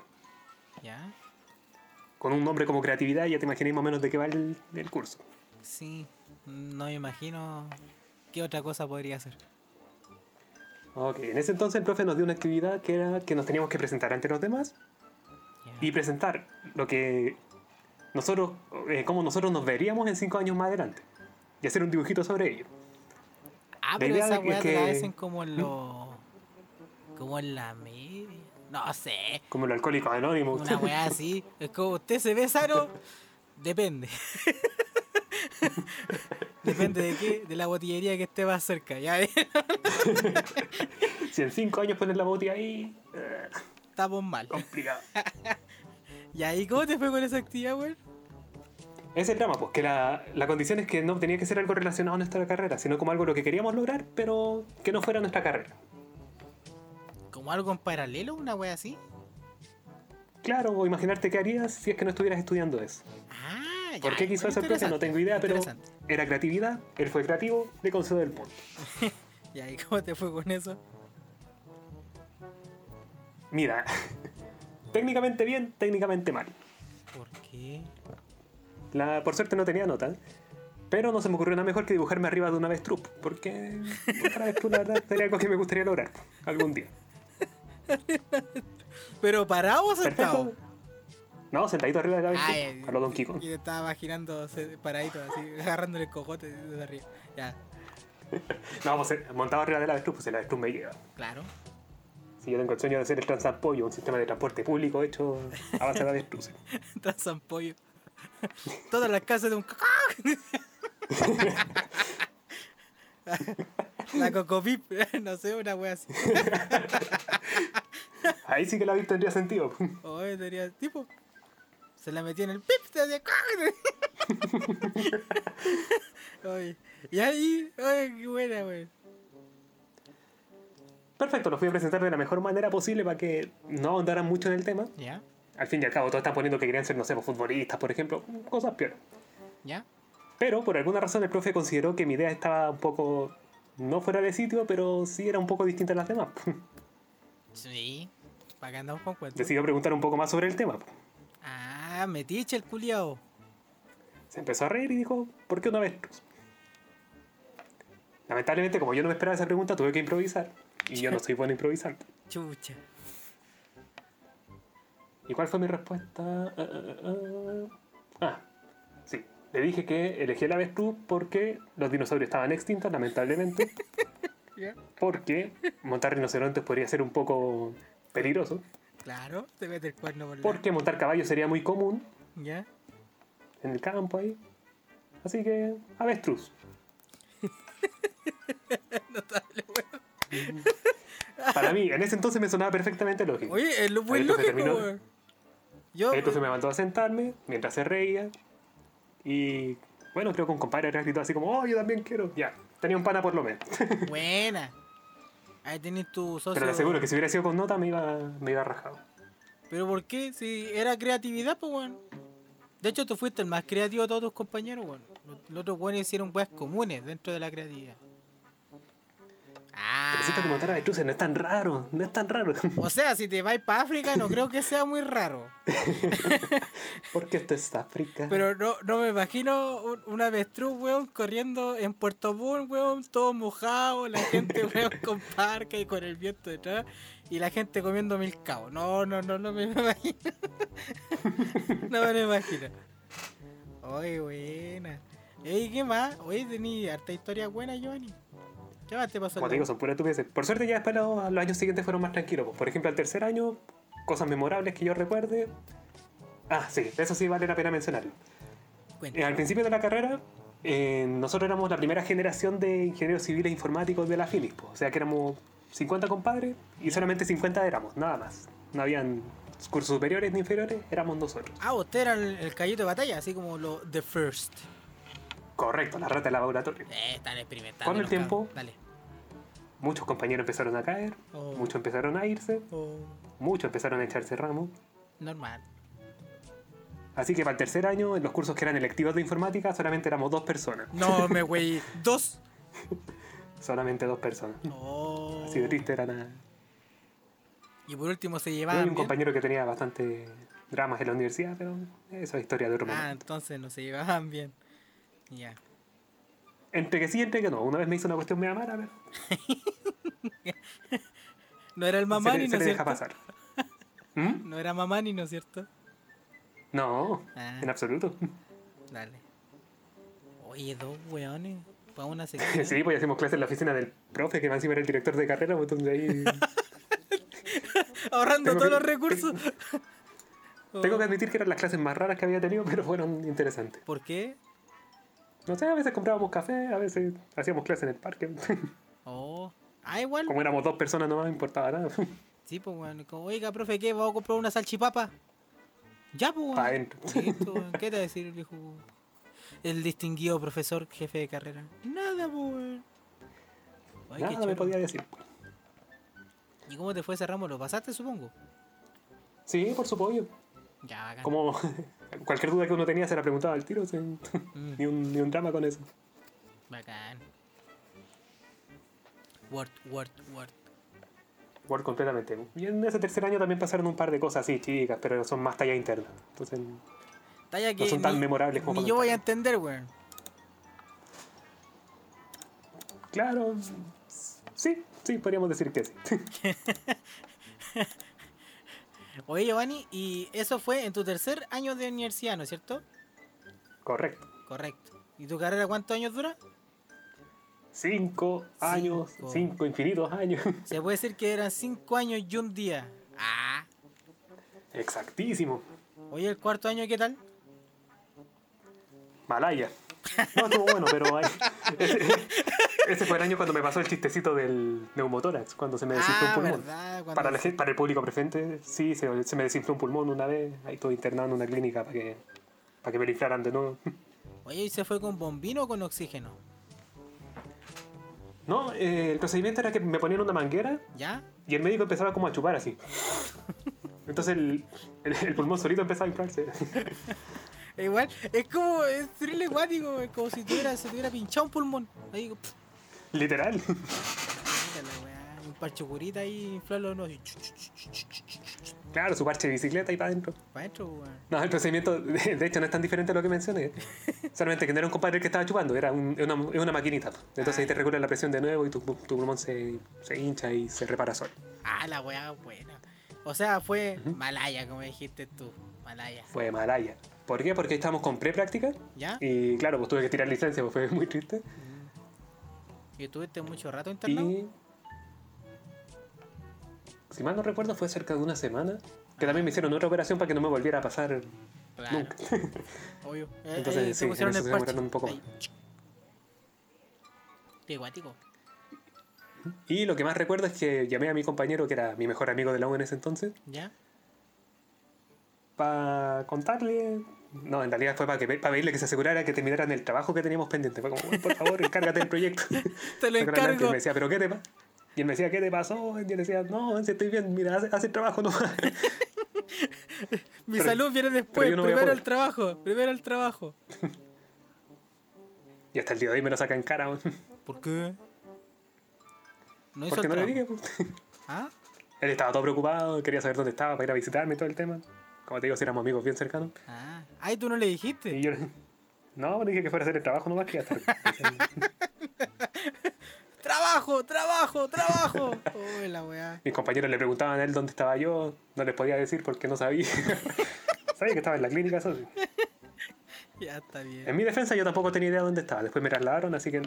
¿Ya? Con un nombre como creatividad, ya te imagináis más o menos de qué va el, el curso. Sí. No me imagino qué otra cosa podría ser. Ok, en ese entonces el profe nos dio una actividad que era que nos teníamos que presentar ante los demás. Y presentar lo que nosotros, eh, cómo nosotros nos veríamos en cinco años más adelante y hacer un dibujito sobre ello. Ah, la pero idea esa que- weá te la hacen como en los. Como en la media. No sé. Como el alcohólico anónimo. Una weá así. Es como, ¿usted se ve sano? Depende. Depende de qué, de la botillería que esté más cerca. Ya si en cinco años pones la botella ahí, eh, estamos mal. complicado. ¿Y ahí cómo te fue con esa actividad, weón? Ese drama, pues que la, la condición es que no tenía que ser algo relacionado a nuestra carrera, sino como algo lo que queríamos lograr, pero que no fuera nuestra carrera. ¿Como algo en paralelo? ¿Una wea así? Claro, o imaginarte qué harías si es que no estuvieras estudiando eso. Ah, ya. ¿Por qué quiso hacer profe? No tengo idea, pero era creatividad, él fue creativo, le concedo el punto. ¿Y ahí cómo te fue con eso? Mira, técnicamente bien, técnicamente mal. ¿Por qué? La, por suerte no tenía nota, pero no se me ocurrió nada mejor que dibujarme arriba de una avestruz, porque dibujar avestruz la verdad sería algo que me gustaría lograr algún día. ¿Pero parado o sentado? Perfecto. No, sentadito arriba de la avestruz, Ay, a lo Don Kiko. Yo estaba imaginando se- paradito, así, agarrándole el cojote desde arriba. Ya, No, pues eh, montado arriba de la avestruz, pues el avestruz me lleva. claro. Si yo tengo el sueño de hacer el Transampollo, un sistema de transporte público hecho a base de avestruz. Transan pollo. Todas las casas de un. La cocopip, no sé, una wea así. Ahí sí que la vida tendría sentido. Oye, tenía tipo. Se la metía en el pip, te hacía Oye, y ahí, oye, qué buena, wey. Perfecto, lo fui a presentar de la mejor manera posible para que no ahondaran mucho en el tema. ¿Ya? Al fin y al cabo, todos están poniendo que querían ser, no sé, futbolistas, por ejemplo, cosas peor. ¿Ya? Pero por alguna razón el profe consideró que mi idea estaba un poco, no fuera de sitio, pero sí era un poco distinta a las demás. Sí. ¿Para qué andamos con cuentos? Decidió preguntar un poco más sobre el tema. Ah, metiche el culiao. Se empezó a reír y dijo, ¿por qué una avestruz? Lamentablemente, como yo no me esperaba esa pregunta, tuve que improvisar. Y yo no soy bueno improvisando. Chucha. ¿Y cuál fue mi respuesta? Ah, ah, ah, ah, sí. Le dije que elegí el avestruz porque los dinosaurios estaban extintos, lamentablemente. Porque montar rinocerontes podría ser un poco peligroso. Claro, te mete el cuerno por la... Porque montar caballos sería muy común ¿Ya? en el campo ahí. Así que, avestruz. Notable, weón. Para mí, en ese entonces me sonaba perfectamente lógico. Oye, es lo muy lógico, terminó. Yo... Entonces me mandó a sentarme mientras se reía. Y bueno, creo que un compadre había gritado así como, oh, yo también quiero. Ya, tenía un pana por lo menos. Buena. Ahí tenés tu socio... Pero le aseguro que si hubiera sido con nota me iba, me iba rajado. ¿Pero por qué? Si era creatividad, pues, weón. De hecho, tú fuiste el más creativo de todos tus compañeros, weón. Los, los otros weones hicieron weas comunes dentro de la creatividad. Ah. Pero siento que montar avestruces no es tan raro, no es tan raro. O sea, si te vas para África, no creo que sea muy raro. Porque esto es África. Pero no, no me imagino un, un avestruz, weón, corriendo en Puerto Montt, weón, todo mojado, la gente, weón, con parca y con el viento detrás, y la gente comiendo mil cabos. No, no, no, no me imagino. no me lo imagino. Oye, buena. Ey, ¿qué más? Oye, tení harta historia buena, Giovanni. ¿Qué más te pasó? Como te digo, son puras estupideces. Por suerte ya después los, los años siguientes fueron más tranquilos. pues. Por ejemplo, al tercer año, cosas memorables que yo recuerde. Ah, sí, eso sí vale la pena mencionarlo. Eh, al principio de la carrera, eh, nosotros éramos la primera generación de ingenieros civiles informáticos de la Finis. po. O sea que éramos 50 compadres y solamente 50 éramos, nada más. No habían cursos superiores ni inferiores, éramos nosotros. Ah, usted era el, el callito de batalla, así como lo The First. Correcto, la rata del laboratorio. Eh, están experimentando. Con el tiempo-. Dale. Muchos compañeros empezaron a caer, Oh. muchos empezaron a irse, Oh, muchos empezaron a echarse ramos. normal. Así que para el tercer año, en los cursos que eran electivos de informática, solamente éramos dos personas. No, me güey. Dos. Solamente dos personas. Oh. Así de triste era nada. Y por último se Yo y llevaban. un bien. compañero que tenía bastante dramas en la universidad, pero eso es historia de otro Ah, momento. entonces no se llevaban bien. Ya. Entre que sí, entre que no. Una vez me hizo una cuestión media mala, pero No era el se Mamani, le, ¿no se le deja cierto? pasar. ¿Mm? No era Mamani, ¿no es cierto? No, Ah. en absoluto. Dale. Oye, dos weones. Para una sección. Sí, pues hacemos clases en la oficina del profe, que más encima era el director de carrera, pues entonces ahí... Ahorrando Tengo todos que- los recursos. Tengo que admitir que eran las clases más raras que había tenido, pero fueron interesantes. ¿Por qué? No sé, a veces comprábamos café, a veces hacíamos clases en el parque. Oh. Ah, igual. Como éramos dos personas, no me importaba nada. Sí, pues, weón. Como, oiga, profe, ¿qué? ¿Vamos a comprar una salchipapa? Ya, pues. Pa' adentro. Listo, weón. ¿Qué te va a decir el viejo? El distinguido profesor jefe de carrera. Nada, pues. Ay, Nada me podía decir. ¿Y cómo te fue ese ramo? ¿Lo pasaste, supongo? Sí, por supuesto. Ya, bacán. Como cualquier duda que uno tenía se la preguntaba al tiro, sin- Mm, ni, un, ni un drama con eso. bacán. Word, word, word. Word completamente. Y en ese tercer año también pasaron un par de cosas así, chicas, pero son más talla interna. Entonces, Talla que son tan ni- memorables como Ni yo voy a entender, weón. claro, sí, sí, podríamos decir que sí. Oye, Giovanni, y eso fue en tu tercer año de universidad, ¿no es cierto? Correcto. Correcto. ¿Y tu carrera cuántos años dura? Cinco años, Cinco. cinco infinitos años. Se puede decir que eran cinco años y un día. Ah. Exactísimo. Oye, el cuarto año, ¿qué tal? Malaya. No, estuvo bueno, pero ahí- ese, fue el año cuando me pasó el chistecito del neumotórax, cuando se me desinfló un Ah, pulmón. Para, la gen- para el público presente, sí, se, se me desinfló un pulmón una vez, ahí estuve internado en una clínica para que, para que me inflaran de nuevo. Oye, ¿y se fue con bombino o con oxígeno? No, eh, el procedimiento era que me ponían una manguera ¿Ya? y el médico empezaba como a chupar así. Entonces el, el- el pulmón solito empezaba a inflarse. Igual, es como, es acuático, es como si tuviera, se tuviera pinchado un pulmón. Ahí, pff, Literal. Un parche curita ahí, inflarlo no. Claro, su parche de bicicleta ahí para adentro. Para adentro, weón. No, el procedimiento, de, hecho, no es tan diferente a lo que mencioné. Solamente que no era un compadre que estaba chupando, era un, una, una, maquinita. Entonces ahí te ah. regula la presión de nuevo y tu, tu pulmón se, hincha y se repara solo. Ah, la weá buena. O sea, fue. Malaya, como dijiste tú. Malaya. Fue Malaya. ¿Por qué? Porque estábamos con pre-práctica. ¿Ya? Y claro, pues tuve que tirar licencia, pues fue muy triste. Mm. ¿Y estuviste mucho rato internado? Y. Si mal no recuerdo, fue cerca de una semana. Que también me hicieron otra operación para que no me volviera a pasar Claro, nunca. obvio. Eh, Entonces, eh, sí, se en pusieron eso el se parche. demoraron un poco Ahí. Qué guático. Y lo que más recuerdo es que llamé a mi compañero, que era mi mejor amigo de la U en ese entonces, ¿Ya? para contarle. No, en realidad fue para, que, para pedirle que se asegurara que terminaran el trabajo que teníamos pendiente. Fue como, "Bueno, por favor, encárgate del proyecto. Te lo adelante. Y encargo. me decía, ¿pero qué te pasa? Y él me decía, ¿qué te pasó? Y yo le decía, no, estoy bien, mira, hace, hace el trabajo nomás. Mi pero- salud viene después. no primero el trabajo. Primero el trabajo. Y hasta el día de hoy me lo saca en cara. ¿Por qué? No hizo Porque el no le trabajo. dije. ¿Ah? Él estaba todo preocupado, quería saber dónde estaba para ir a visitarme y todo el tema. Como te digo, si éramos amigos bien cercanos. Ah. Ay, tú no le dijiste. Y yo no, le dije que fuera a hacer el trabajo nomás que ya. ¡Trabajo! ¡Trabajo! ¡Trabajo! Uy, la weá. Mis compañeros le preguntaban a él dónde estaba yo, no les podía decir porque no sabía. sabía que estaba en la clínica, eso sí. Ya está bien. En mi defensa yo tampoco tenía idea dónde estaba. Después me trasladaron, así que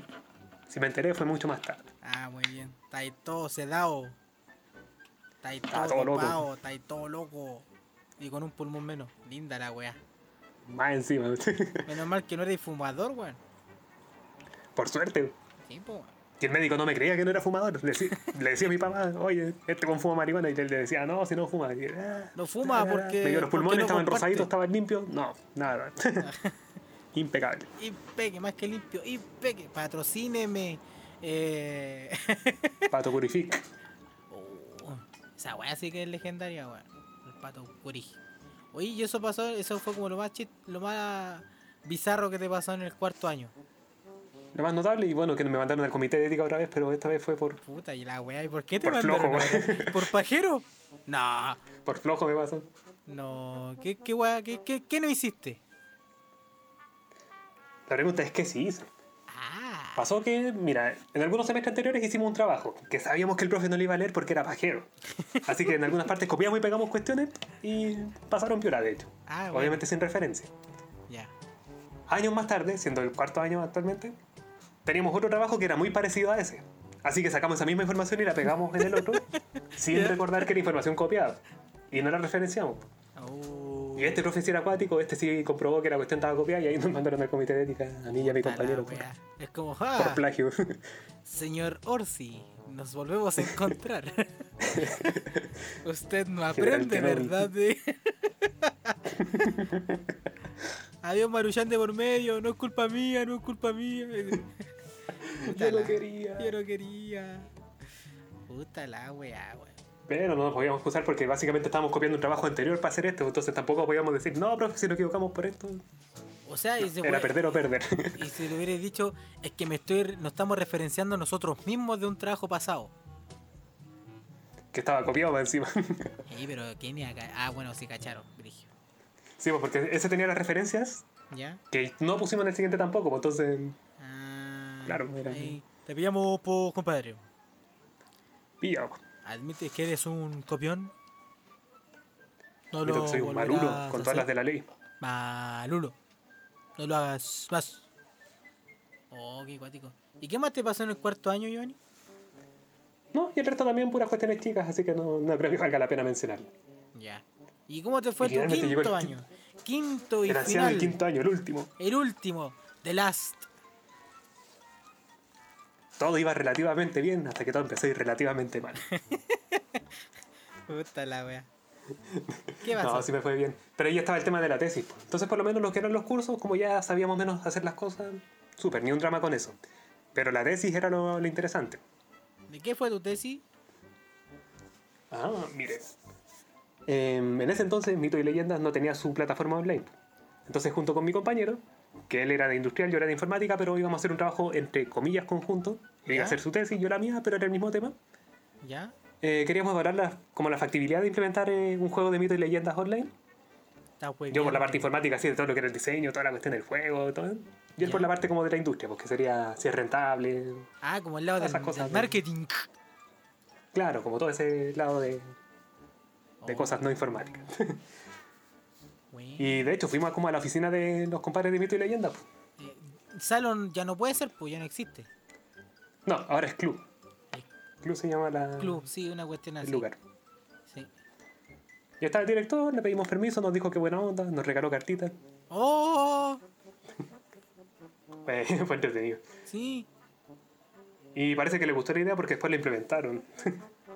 si me enteré fue mucho más tarde. Ah, muy bien. Está ahí todo sedado. Está ahí Está todo, todo loco. Está ahí todo loco. Y con un pulmón menos. Linda la weá. Más encima. Menos mal que no eres fumador, weón. Por suerte. Sí, po, weón. Y el médico no me creía que no era fumador. Le decía, le decía a mi papá, oye, este con fuma marihuana. Y él le decía, no, si no fuma. Y, "Ah, No fuma ah, ah". porque- Me dio los pulmones, no estaban comparte. rosaditos, estaban limpios. No, nada. Impecable. Y pegue, más que limpio. Y pegue. Patrocíneme. Eh... Pato Purific. Oh, esa weá sí que es legendaria, weón. Pato. Oye, y eso pasó, eso fue como lo más chist, lo más bizarro que te pasó en el cuarto año. Lo más notable, y bueno, que me mandaron al comité de ética otra vez, pero esta vez fue por, Puta, y la weá, ¿y por qué te Por mandaron? flojo? ¿Por pajero? No, por flojo me pasó. no. ¿Qué, qué weá? ¿Qué, qué, qué no hiciste? La pregunta es, ¿qué sí hice? Pasó que, mira, en algunos semestres anteriores hicimos un trabajo que sabíamos que el profe no lo iba a leer porque era pajero. Así que en algunas partes copiamos y pegamos cuestiones y pasaron piola, de hecho. Ah, bueno. Obviamente sin referencia. Ya. Años más tarde, siendo el cuarto año actualmente, teníamos otro trabajo que era muy parecido a ese. Así que sacamos esa misma información y la pegamos en el otro sin recordar que era información copiada. Y no la referenciamos. Oh. Y este profe sí era acuático, este sí comprobó que la cuestión estaba copiada y ahí nos mandaron al comité de ética, a mí y a mi compañero, por. Es como, por ¡ah! plagio. Señor Orsi, nos volvemos a encontrar. Usted no aprende. ¿verdad? de- Adiós Maruchan de por medio, no es culpa mía, no es culpa mía. Yo lo la- quería. Yo no quería. Puta la weá, weón. Pero no nos podíamos excusar porque básicamente estábamos copiando un trabajo anterior para hacer esto, entonces tampoco podíamos decir, no, profe, si nos equivocamos por esto, O sea, y se era perder o perder. Y si le hubiera dicho, es que me estoy, nos estamos referenciando nosotros mismos de un trabajo pasado. que estaba copiado más encima. Ey, pero ¿quién iba Ah, bueno, sí cacharon, Brigio. sí, pues porque ese tenía las referencias ¿Ya? que no pusimos en el siguiente tampoco, pues entonces, Ah, Claro, era- ahí. Te pillamos, po, compadre. pillado. ¿Admites que eres un copión? No Admito que soy un malulo con todas las de la ley. Malulo. No lo hagas más. Oh, qué cuático. ¿Y qué más te pasó en el cuarto año, Giovanni? No, y el resto también puras cuestiones chicas, así que no, no creo que valga la pena mencionarlo. Ya. ¿Y cómo te fue Y tu quinto el año? Quinto y El final. del quinto año, el último. El último. The Last. Todo iba relativamente bien hasta que todo empezó a ir relativamente mal. Puta la wea. ¿Qué pasó? No, sí me fue bien. Pero ahí estaba el tema de la tesis. pues. Entonces, por lo menos lo que eran los cursos, como ya sabíamos menos hacer las cosas, súper, ni un drama con eso. Pero la tesis era lo, lo interesante. ¿De qué fue tu tesis? Ah, mire. Em, en ese entonces, Mito y Leyendas no tenía su plataforma online. Entonces, junto con mi compañero, que él era de industrial, yo era de informática, pero íbamos a hacer un trabajo entre comillas conjunto. Él iba a hacer su tesis, yo la mía, pero era el mismo tema. ¿Ya? Eh, queríamos evaluar la, como la factibilidad de implementar eh, un juego de Mito y Leyendas online. Está muy Yo por la parte informática, así de todo lo que era el diseño, toda la cuestión del juego, todo. Y él por la parte como de la industria, porque sería si es rentable. Ah, como el lado del, cosas del marketing. Claro, como todo ese lado de, de Oh, cosas no informáticas. bueno. Y de hecho fuimos como a la oficina de los compadres de Mito y Leyenda. pues. Eh, Salon ya no puede ser, pues ya no existe. No, ahora es Club. Club se llama la, Club, sí, una cuestión así. el lugar. Sí. Y estaba el director, le pedimos permiso, nos dijo que buena onda, nos regaló cartitas. ¡Oh! Fue, fue entretenido. Sí. Y parece que le gustó la idea porque después la implementaron.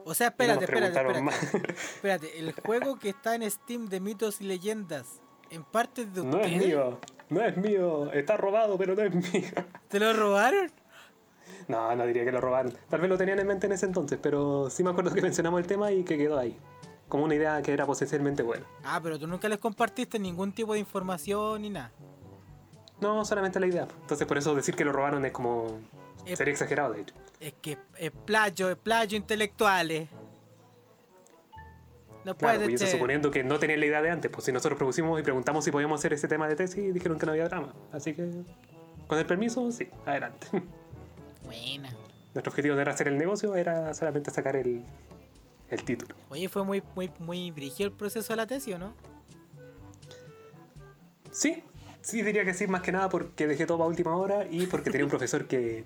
O sea, espérate, espérate, espérate. Espérate, el juego que está en Steam de mitos y leyendas, en parte de No es ustedes, mío, no es mío, está robado, pero no es mío. ¿Te lo robaron? No, no diría que lo robaron. Tal vez lo tenían en mente en ese entonces, pero sí me acuerdo que mencionamos el tema y que quedó ahí. Como una idea que era potencialmente buena. Ah, pero tú nunca les compartiste ningún tipo de información ni nada. No, solamente la idea. Entonces por eso decir que lo robaron es como... Eh, Sería exagerado, de hecho. Es que es plagio, es plagio intelectuales. No Claro, puede y eso ser. suponiendo que no tenían la idea de antes. Pues si nosotros propusimos y preguntamos si podíamos hacer ese tema de tesis, dijeron que no había drama. Así que, con el permiso, sí, adelante. Buena. Nuestro objetivo no era hacer el negocio, era solamente sacar el, el título. Oye, fue muy, muy, muy brígido el proceso de la tesis, ¿o no? Sí, sí diría que sí, más que nada porque dejé todo a última hora y porque tenía un profesor que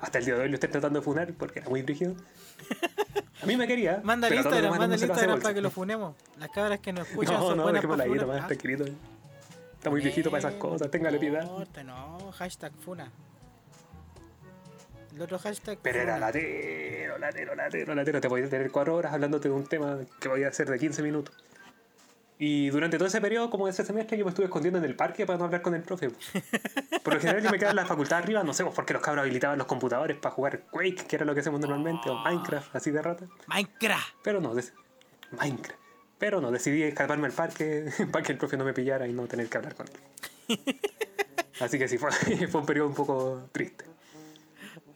hasta el día de hoy lo estoy tratando de funar porque era muy rígido. A mí me quería. Manda el Instagram, manda el Instagram para que lo funemos. Las cabras que nos escuchan No, son no, buenas para funar. tranquilito. Está muy viejito para esas cosas, téngale piedad. No, hashtag funa. El otro hashtag Pero era latero, latero, latero, latero. Te podías tener cuatro horas hablándote de un tema que podía ser de 15 minutos. Y durante todo ese periodo, como ese semestre, yo me estuve escondiendo en el parque para no hablar con el profe. Por lo general yo me quedaba en la facultad arriba, no sé, pues porque los cabros habilitaban los computadores para jugar Quake, que era lo que hacemos normalmente, o Minecraft, así de rata. Minecraft. Pero no, Minecraft. Pero no, decidí escaparme al parque para que el profe no me pillara y no tener que hablar con él. Así que sí, fue, fue un periodo un poco triste.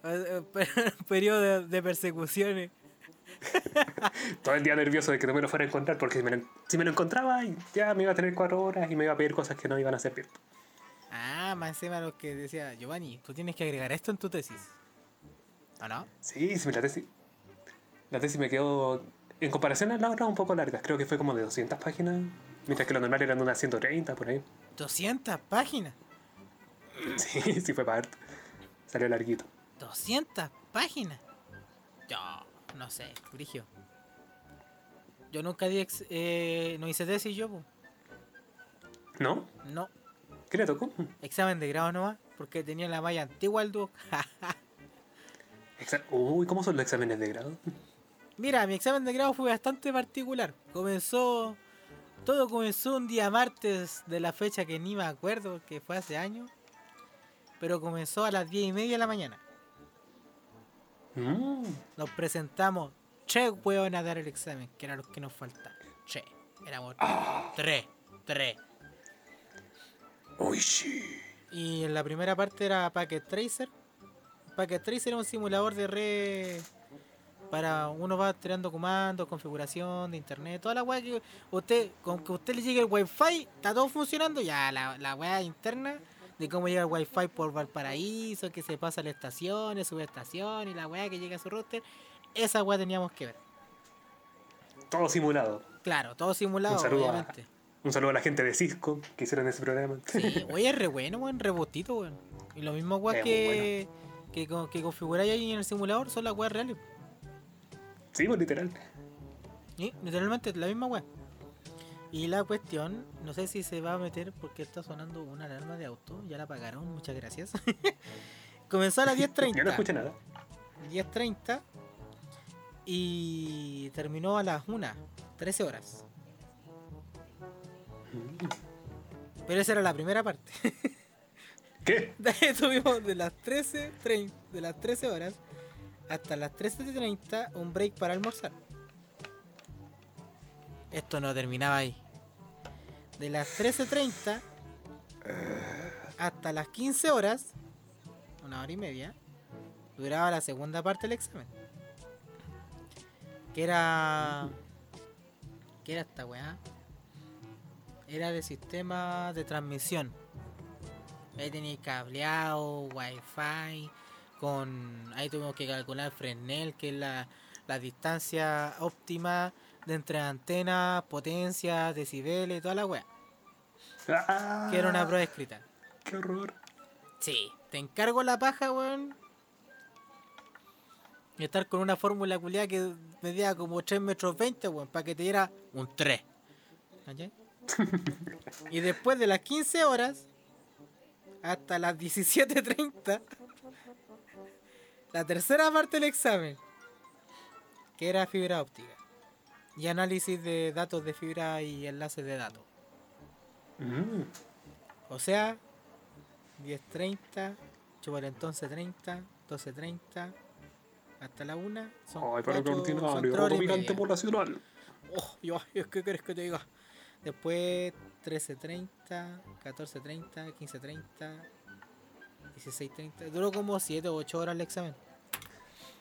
Eh, eh, Periodo de, persecuciones. Todo el día nervioso de que no me lo fuera a encontrar, porque si me lo, si me lo encontraba, ya me iba a tener cuatro horas y me iba a pedir cosas que no iban a servir. Ah, más encima los que decía, Giovanni, tú tienes que agregar esto en tu tesis. ¿O no? Sí, sí, la tesis. La tesis me quedó. En comparación a la otra, un poco larga. Creo que fue como de 200 páginas. Mientras que lo normal eran unas 130 por ahí. 200 páginas. Sí, sí fue harto. Salió larguito. 200 páginas. Yo, no sé, Grigio. Yo nunca di ex- eh, no hice tesis yo, po. ¿No? No, ¿Qué le tocó? examen de grado nomás, porque tenía la malla antigua al dúo. Uy, ¿cómo son los exámenes de grado? Mira, mi examen de grado fue bastante particular. Comenzó. Todo comenzó un día martes de la fecha que ni me acuerdo porque fue hace años. Pero comenzó a las 10 y media de la mañana. Mm, Nos presentamos tres hueones a dar el examen, que era lo que nos faltaba. Che, éramos tres, tres. Uy, sí. Y en la primera parte era Packet Tracer. Packet Tracer era un simulador de red para uno va tirando comandos, configuración de internet, toda la weá que usted, con que usted le llegue el wifi, está todo funcionando, ya la, la weá interna de cómo llega el wifi por Valparaíso, que se pasa a las estaciones, subestación y la weá que llega a su router, esa weá teníamos que ver. Todo simulado. Claro, todo simulado, Un saludo a-. Un saludo a la gente de Cisco que hicieron ese programa. Sí, oye, es re bueno, weón, rebotito, weón. Y lo mismo muy que, que, que configuráis ahí en el simulador son las weas reales. Sí, pues literal. Sí, literalmente la misma wea. Y la cuestión, no sé si se va a meter porque está sonando una alarma de auto. Ya la apagaron, muchas gracias. Comenzó a las 10.30. Yo no escuché nada. 10.30 y terminó a las 1, 13 horas. Pero esa era la primera parte. ¿Qué? Estuvimos de las 13, trein- de las 13 horas hasta las 13.30 un break para almorzar. Esto no terminaba ahí. De las 13.30 hasta las 15 horas, una hora y media, duraba la segunda parte del examen. Que era... ¿Qué era esta weá? Era de sistema de transmisión. Ahí tenía cableado, wifi, con ahí tuvimos que calcular Fresnel, que es la, la distancia óptima de entre antenas, potencia, decibeles, toda la wea. Ah, Que era una prueba escrita. ¡Qué horror! Sí, te encargo la paja, weón. Y estar con una fórmula culiada que medía como 3 metros 20, weón, para que te diera un 3. ¿Cachai? y después de las 15 horas, hasta las 17.30, la tercera parte del examen, que era fibra óptica. Y análisis de datos de fibra y enlaces de datos. Mm, O sea, 10.30, chúpale entonces 30, 12.30, hasta la 1. Son Ay, pero dominante poblacional. Oh, yo, ¿qué quieres que te diga? Después 13.30, 14.30, 15.30, 16.30. Duró como 7 o 8 horas el examen.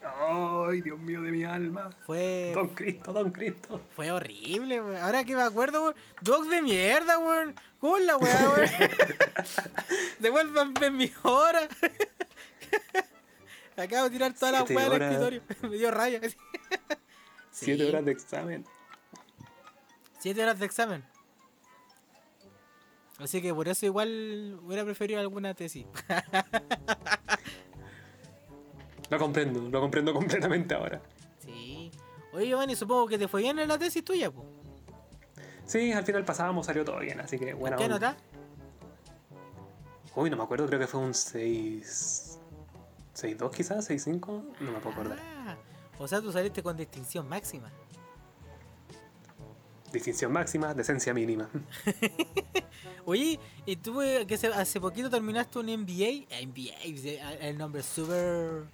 Ay, Dios mío de mi alma. Fue, Don Cristo, Don Cristo. fue horrible, weón. Ahora que me acuerdo, weón. Dogs de mierda, weón. ¿Cómo es la weá, weón? Devuélvanme mis horas. Acabo de tirar todas las Siete weas del escritorio. Me dio raya. Siete horas de examen. 7 horas de examen. Así que por eso igual hubiera preferido alguna tesis. Lo comprendo, lo comprendo completamente ahora. Sí. Oye, Giovanni, supongo que te fue bien en la tesis tuya, po. Sí, al final pasábamos, salió todo bien, así que bueno. ¿Qué nota? Uy, no me acuerdo, creo que fue un 6. 6-2 quizás, 6-5, no me puedo acordar. Ah, o sea, tú saliste con distinción máxima. Distinción máxima, decencia mínima. Oye, ¿y tú eh, que hace poquito terminaste un MBA? MBA, el nombre super...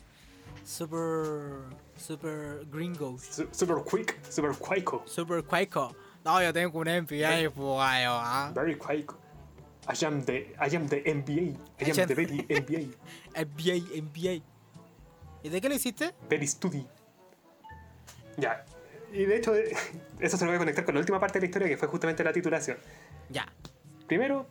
Super... Super gringo. Su- Super quick, super cuico. Super cuico. No, yo tengo un MBA, pues, ay, ah. Very cuico. I am the, I am the MBA. I am the very MBA. MBA, MBA. ¿Y de qué lo hiciste? Very study. Ya. Y de hecho, eso se lo voy a conectar con la última parte de la historia que fue justamente la titulación. Ya. Primero,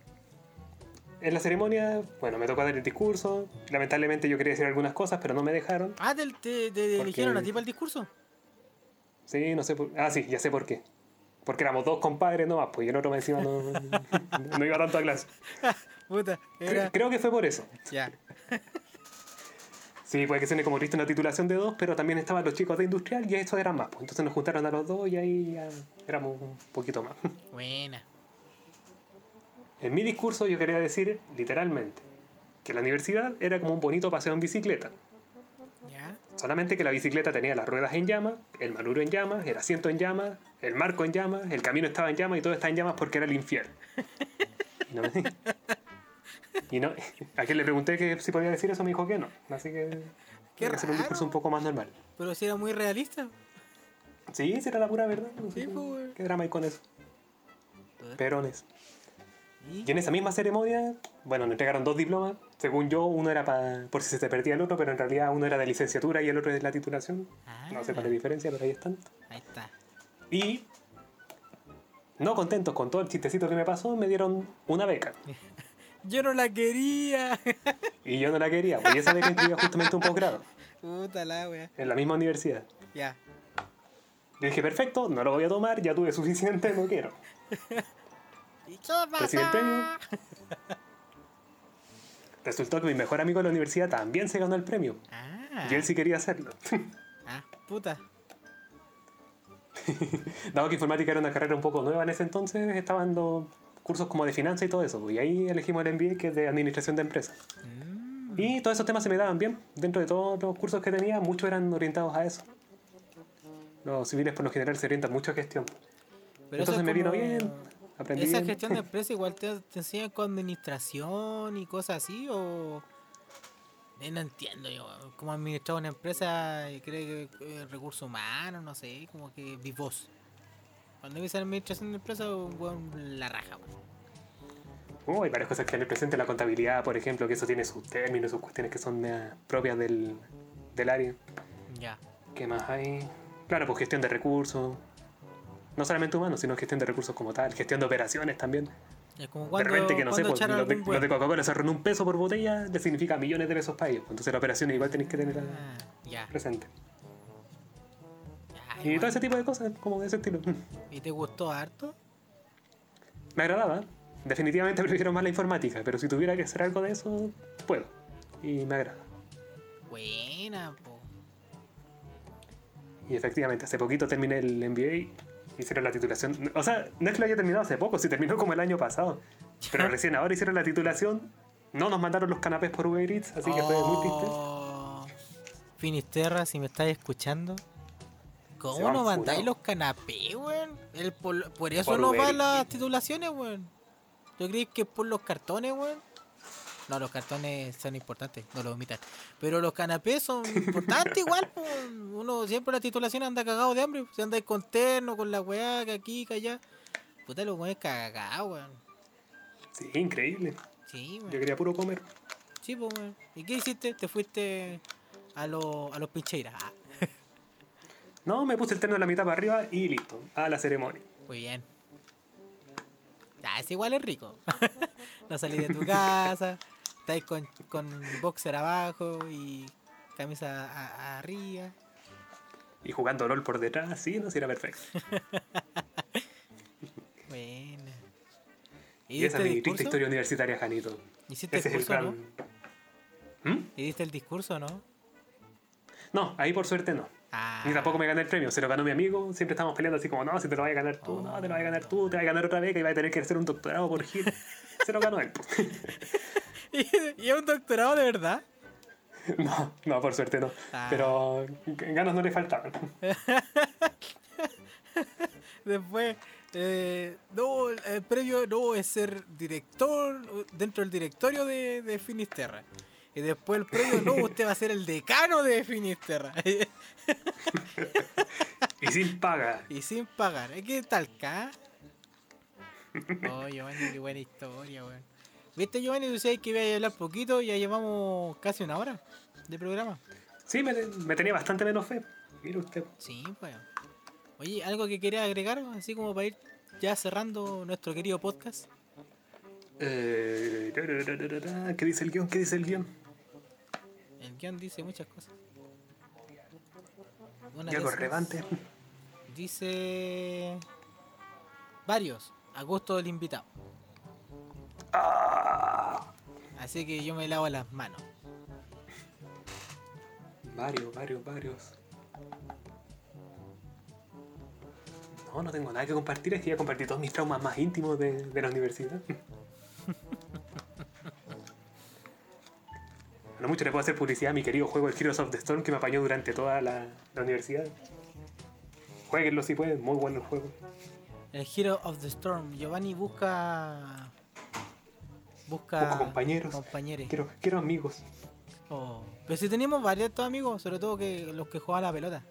en la ceremonia, bueno, me tocó dar el discurso. Lamentablemente yo quería decir algunas cosas, pero no me dejaron. Ah, ¿te, te, te eligieron a ti para el discurso? Sí, no sé por... Ah, sí, ya sé por qué. Porque éramos dos compadres nomás, pues y el otro encima no, no iba tanto a clase. Puta. Creo que fue por eso. Ya. Sí, puede que suene como triste una titulación de dos, pero también estaban los chicos de industrial y estos eran más. Pues. Entonces nos juntaron a los dos y ahí ya éramos un poquito más. Buena. En mi discurso yo quería decir, literalmente, que la universidad era como un bonito paseo en bicicleta. Solamente que la bicicleta tenía las ruedas en llamas, el manubrio en llamas, el asiento en llamas, el marco en llamas, el camino estaba en llamas y todo está en llamas porque era el infierno. Y no, me- y no- a quien le pregunté que si podía decir eso me dijo que no. Así que Qué hacer un discurso un poco más normal. Pero si era muy realista. Sí, será la pura verdad. No Sí, sé, pues. ¿Qué drama hay con eso? Perones. ¿Y? Y en esa misma ceremonia, bueno, nos entregaron dos diplomas. Según yo, uno era pa- por si se te perdía el otro, pero en realidad uno era de licenciatura y el otro de la titulación. No sé cuál es la diferencia, pero ahí están. Ahí está. Y, no contentos con todo el chistecito que me pasó, me dieron una beca. Yo no la quería. Y yo no la quería, porque esa beca incluía justamente un posgrado Puta la wea. en la misma universidad. Ya. Yo dije, perfecto, no lo voy a tomar, ya tuve suficiente, no quiero. ¿Y qué Recibí el premio. Resultó que mi mejor amigo de la universidad también se ganó el premio. Ah. Y él sí quería hacerlo. Ah, puta. Dado que informática era una carrera un poco nueva en ese entonces, estaban los cursos como de finanzas y todo eso. Y ahí elegimos el MBA, que es de administración de empresas. Mm. Y todos esos temas se me daban bien. Dentro de todos los cursos que tenía, muchos eran orientados a eso. Los civiles por lo general se orientan mucho a gestión. Pero Entonces es me vino bien, aprendí ¿Esa bien. gestión de empresa igual te, te enseñan con administración y cosas así? ¿O.? Eh, No entiendo yo. Como administrar una empresa, eh, creo que eh, recursos humanos, no sé, como que vivos. Cuando me dicen administración de empresa, un weón la raja, weón. Oh, hay varias cosas que le presente la contabilidad, por ejemplo, que eso tiene sus términos, sus cuestiones que son propias del, del área. Ya. ¿Qué más hay? Claro, pues gestión de recursos. No solamente humanos, sino gestión de recursos como tal. Gestión de operaciones también. Es como De repente que no sé, pues, los de, los. Coca-Cola ahorran un peso por botella, le significa millones de pesos para ellos. Entonces la operación igual tenéis que tenerla Ah, presente. Y todo ese tipo de cosas, como de ese estilo. ¿Y te gustó harto? Me agradaba. Definitivamente prefiero más la informática, pero si tuviera que hacer algo de eso, puedo. Y me agrada. Buena, po. Y efectivamente, hace poquito terminé el MBA, hicieron la titulación. O sea, no es que lo haya terminado hace poco, si terminó como el año pasado. Pero recién ahora hicieron la titulación. No nos mandaron los canapés por Uber Eats, así que fue muy triste. Oh, Finisterra, si me estás escuchando. ¿Cómo no mandáis los canapés, weón? Por, por eso Por no van las titulaciones, weón. ¿Yo creí que es por los cartones, weón? No, los cartones son importantes, no los omitan. Pero los canapés son importantes igual. Uno siempre en la titulación anda cagado de hambre. Se anda con terno, con la weá, que aquí, que allá. Puta, los weones cagados, weón. Sí, increíble. Sí, Yo weón. quería puro comer. Sí, pues, weón. ¿Y qué hiciste? Te fuiste a, los a los pincheiras. No, me puse el terno de la mitad para arriba y listo. A la ceremonia. muy bien. Ah, es igual es rico. no salís de tu casa, estáis con, con boxer abajo y camisa a- a- arriba. Y jugando LOL por detrás, sí, no, sí era perfecto. Buena. Y esa es mi triste historia universitaria, Janito. ¿Hiciste Ese el es el plan. no? ¿Mm? ¿Y diste el discurso, no? No, ahí por suerte no. Ah, Ni tampoco me gané el premio, se lo ganó mi amigo. Siempre estamos peleando así como, no, si te lo vas a ganar tú, no, te lo vas a ganar tú, te vas a ganar otra vez, que vas a tener que hacer un doctorado por Gil. Se lo ganó él. ¿Y es un doctorado de verdad? No, no, por suerte no. Ah. Pero ganas no le faltaban. Después, eh, no, el premio no es ser director dentro del directorio de, de Finisterra. Y después el premio, no, usted va a ser el decano de Finisterra. Y sin paga. y sin pagar. ¿Qué tal, acá? Oh, Giovanni, qué buena historia, weón. ¿Viste, Giovanni? Tú sabes que iba a hablar poquito y ya llevamos casi una hora de programa. Sí, me, me tenía bastante menos fe. Mira usted. Sí, pues. Oye, ¿algo que quería agregar? Así como para ir ya cerrando nuestro querido podcast. Eh, ¿Qué dice el guion? ¿Qué dice el guion? El guion dice muchas cosas. Una Y algo relevante. Dice. Varios. A gusto del invitado. Ah, Así que yo me lavo las manos. varios, varios, varios. No, no tengo nada que compartir. Es que ya compartí todos mis traumas más íntimos de, de la universidad. Lo mucho le puedo hacer publicidad a mi querido juego, el Heroes of the Storm, que me apañó durante toda la, la universidad. Jueguenlo si pueden, muy bueno el juego. El Hero of the Storm. Giovanni busca. Busca. Busco compañeros. compañeros. Quiero, quiero amigos. Oh. Pero si tenemos varios amigos, sobre todo que los que juegan la pelota.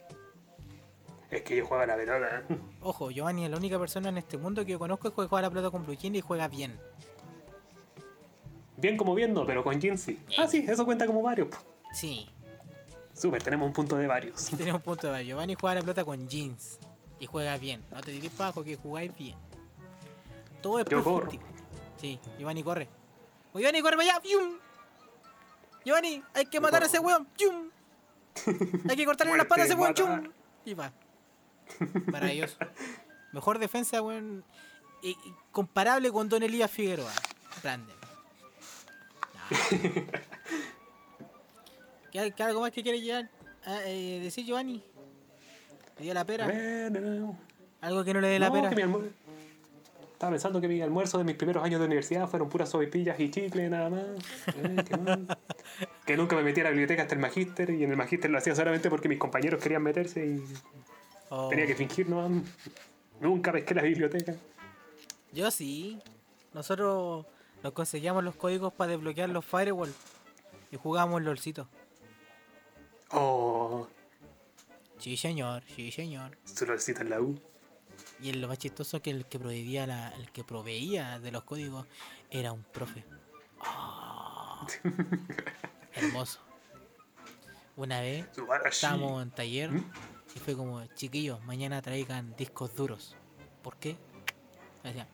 Es que yo juego a la pelota. Ojo, Giovanni es la única persona en este mundo que yo conozco que juega a la pelota con Blue Jean y juega bien. Bien como viendo, pero con Jin sí. Ah, sí, eso cuenta como varios. Sí, Súper, tenemos un punto de varios. tenemos un punto de ver. Giovanni juega a la pelota con jeans y juega bien. No te digas bajo que jugáis bien. Todo es Yo corro. Sí, Giovanni corre. ¡Oh, Giovanni corre para allá. ¡Pium! Giovanni, hay que matar a ese weón. ¡Pium! Hay que cortarle las patas a ese weón. Matar. Y va. Maravilloso. Mejor defensa, weón. y- y comparable con Don Elías Figueroa. Grande. ¿Qué, qué algo más que quiere llegar? Ah, eh, decir Giovanni. ¿Le dio la pera? Bueno, Algo que no le dé la no, pera. que mi almuer- Estaba pensando que mi almuerzo de mis primeros años de universidad fueron puras sopaipillas y chicle nada más. Eh, que nunca me metí a la biblioteca hasta el magíster y en el magíster lo hacía solamente porque mis compañeros querían meterse y Oh, tenía que fingir nomás. Nunca pesqué la biblioteca. Yo sí. Nosotros nos conseguíamos los códigos para desbloquear los firewall. Y jugábamos LOLcito. Oh, Sí, señor, sí, señor. su lolcito en la U. Y lo más chistoso que el que proveía la, el que proveía de los códigos era un profe. Ah, hermoso. Una vez estábamos en taller y fue como, chiquillos, mañana traigan discos duros. ¿Por qué? Decían,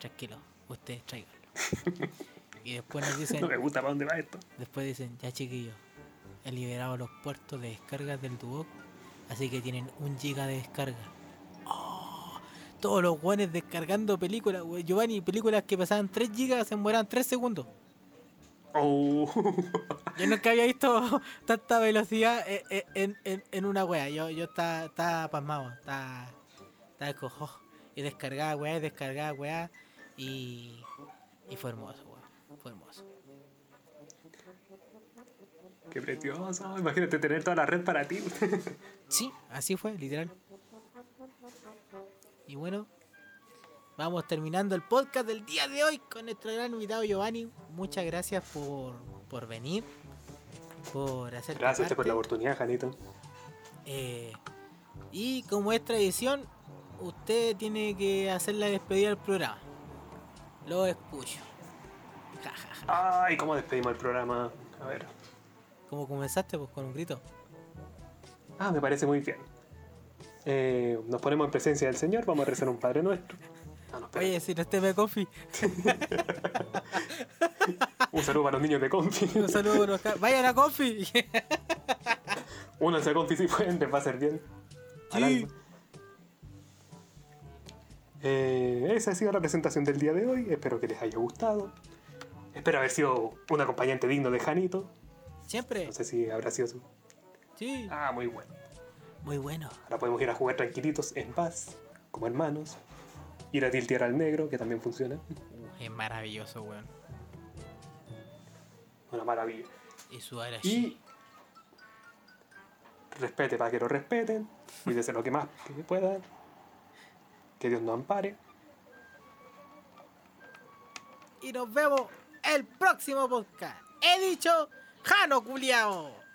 tranquilo, ustedes traiganlo. y después nos dicen, No me gusta para dónde va esto. después dicen, ya chiquillos, he liberado los puertos de descarga del Duoc, así que tienen un giga de descarga. Todos los guanes descargando películas, Giovanni, películas que pasaban 3 gigas se mueran 3 segundos. Oh. Yo nunca había visto tanta velocidad e- e- en, en- en una wea. Yo, yo estaba, estaba pasmado, estaba, estaba cojo. Y descargaba weá, descargaba weá. Y, y fue hermoso, weá. Fue hermoso. Qué precioso. Imagínate tener toda la red para ti. Sí, así fue, literal. Y bueno, vamos terminando el podcast del día de hoy con nuestro gran invitado Giovanni. Muchas gracias por, por venir, por hacer Gracias por la oportunidad, Janito. Eh, y como es tradición, usted tiene que hacer la despedida del programa. Lo escucho. Ja, ja, ja. Ay, ¿cómo despedimos el programa? A ver. ¿Cómo comenzaste? Pues con un grito. Ah, me parece muy bien. Eh, nos ponemos en presencia del Señor, vamos a rezar un Padre Nuestro. No, espera. Oye, si no esté me coffee, Un saludo para los niños de Confi. un saludo. a los Vayan a coffee. Únanse a Confi si pueden, les va a hacer bien. Sí. Eh, esa ha sido la presentación del día de hoy. Espero que les haya gustado. Espero haber sido un acompañante digno de Janito. Siempre. No sé si habrá sido su. Sí. Ah, muy bueno. Muy bueno. Ahora podemos ir a jugar tranquilitos, en paz, como hermanos. Ir a tiltear al negro, que también funciona. Uh, es maravilloso, weón. Una maravilla. Y su. Y respete para que lo respeten. Cuídese lo que más que pueda. Que Dios nos ampare. Y nos vemos el próximo podcast. He dicho Jano Culiao.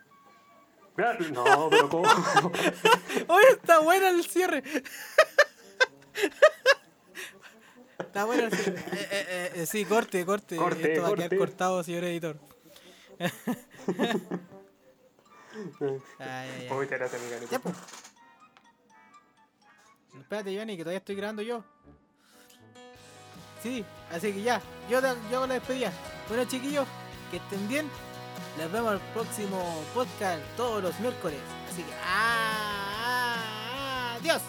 No, pero ¿cómo? Oye, está bueno el cierre. Está bueno el cierre. Eh, eh, eh, sí, corte, corte. Corte, Esto va a quedar cortado, señor editor. Ay, ay, ay. Gracias, Ya, pues. Espérate, Giovanni, que todavía estoy grabando yo. Sí, así que ya, yo, yo la despedida. Bueno chiquillos, que estén bien. Nos vemos el próximo podcast todos los miércoles. Así que ah, adiós.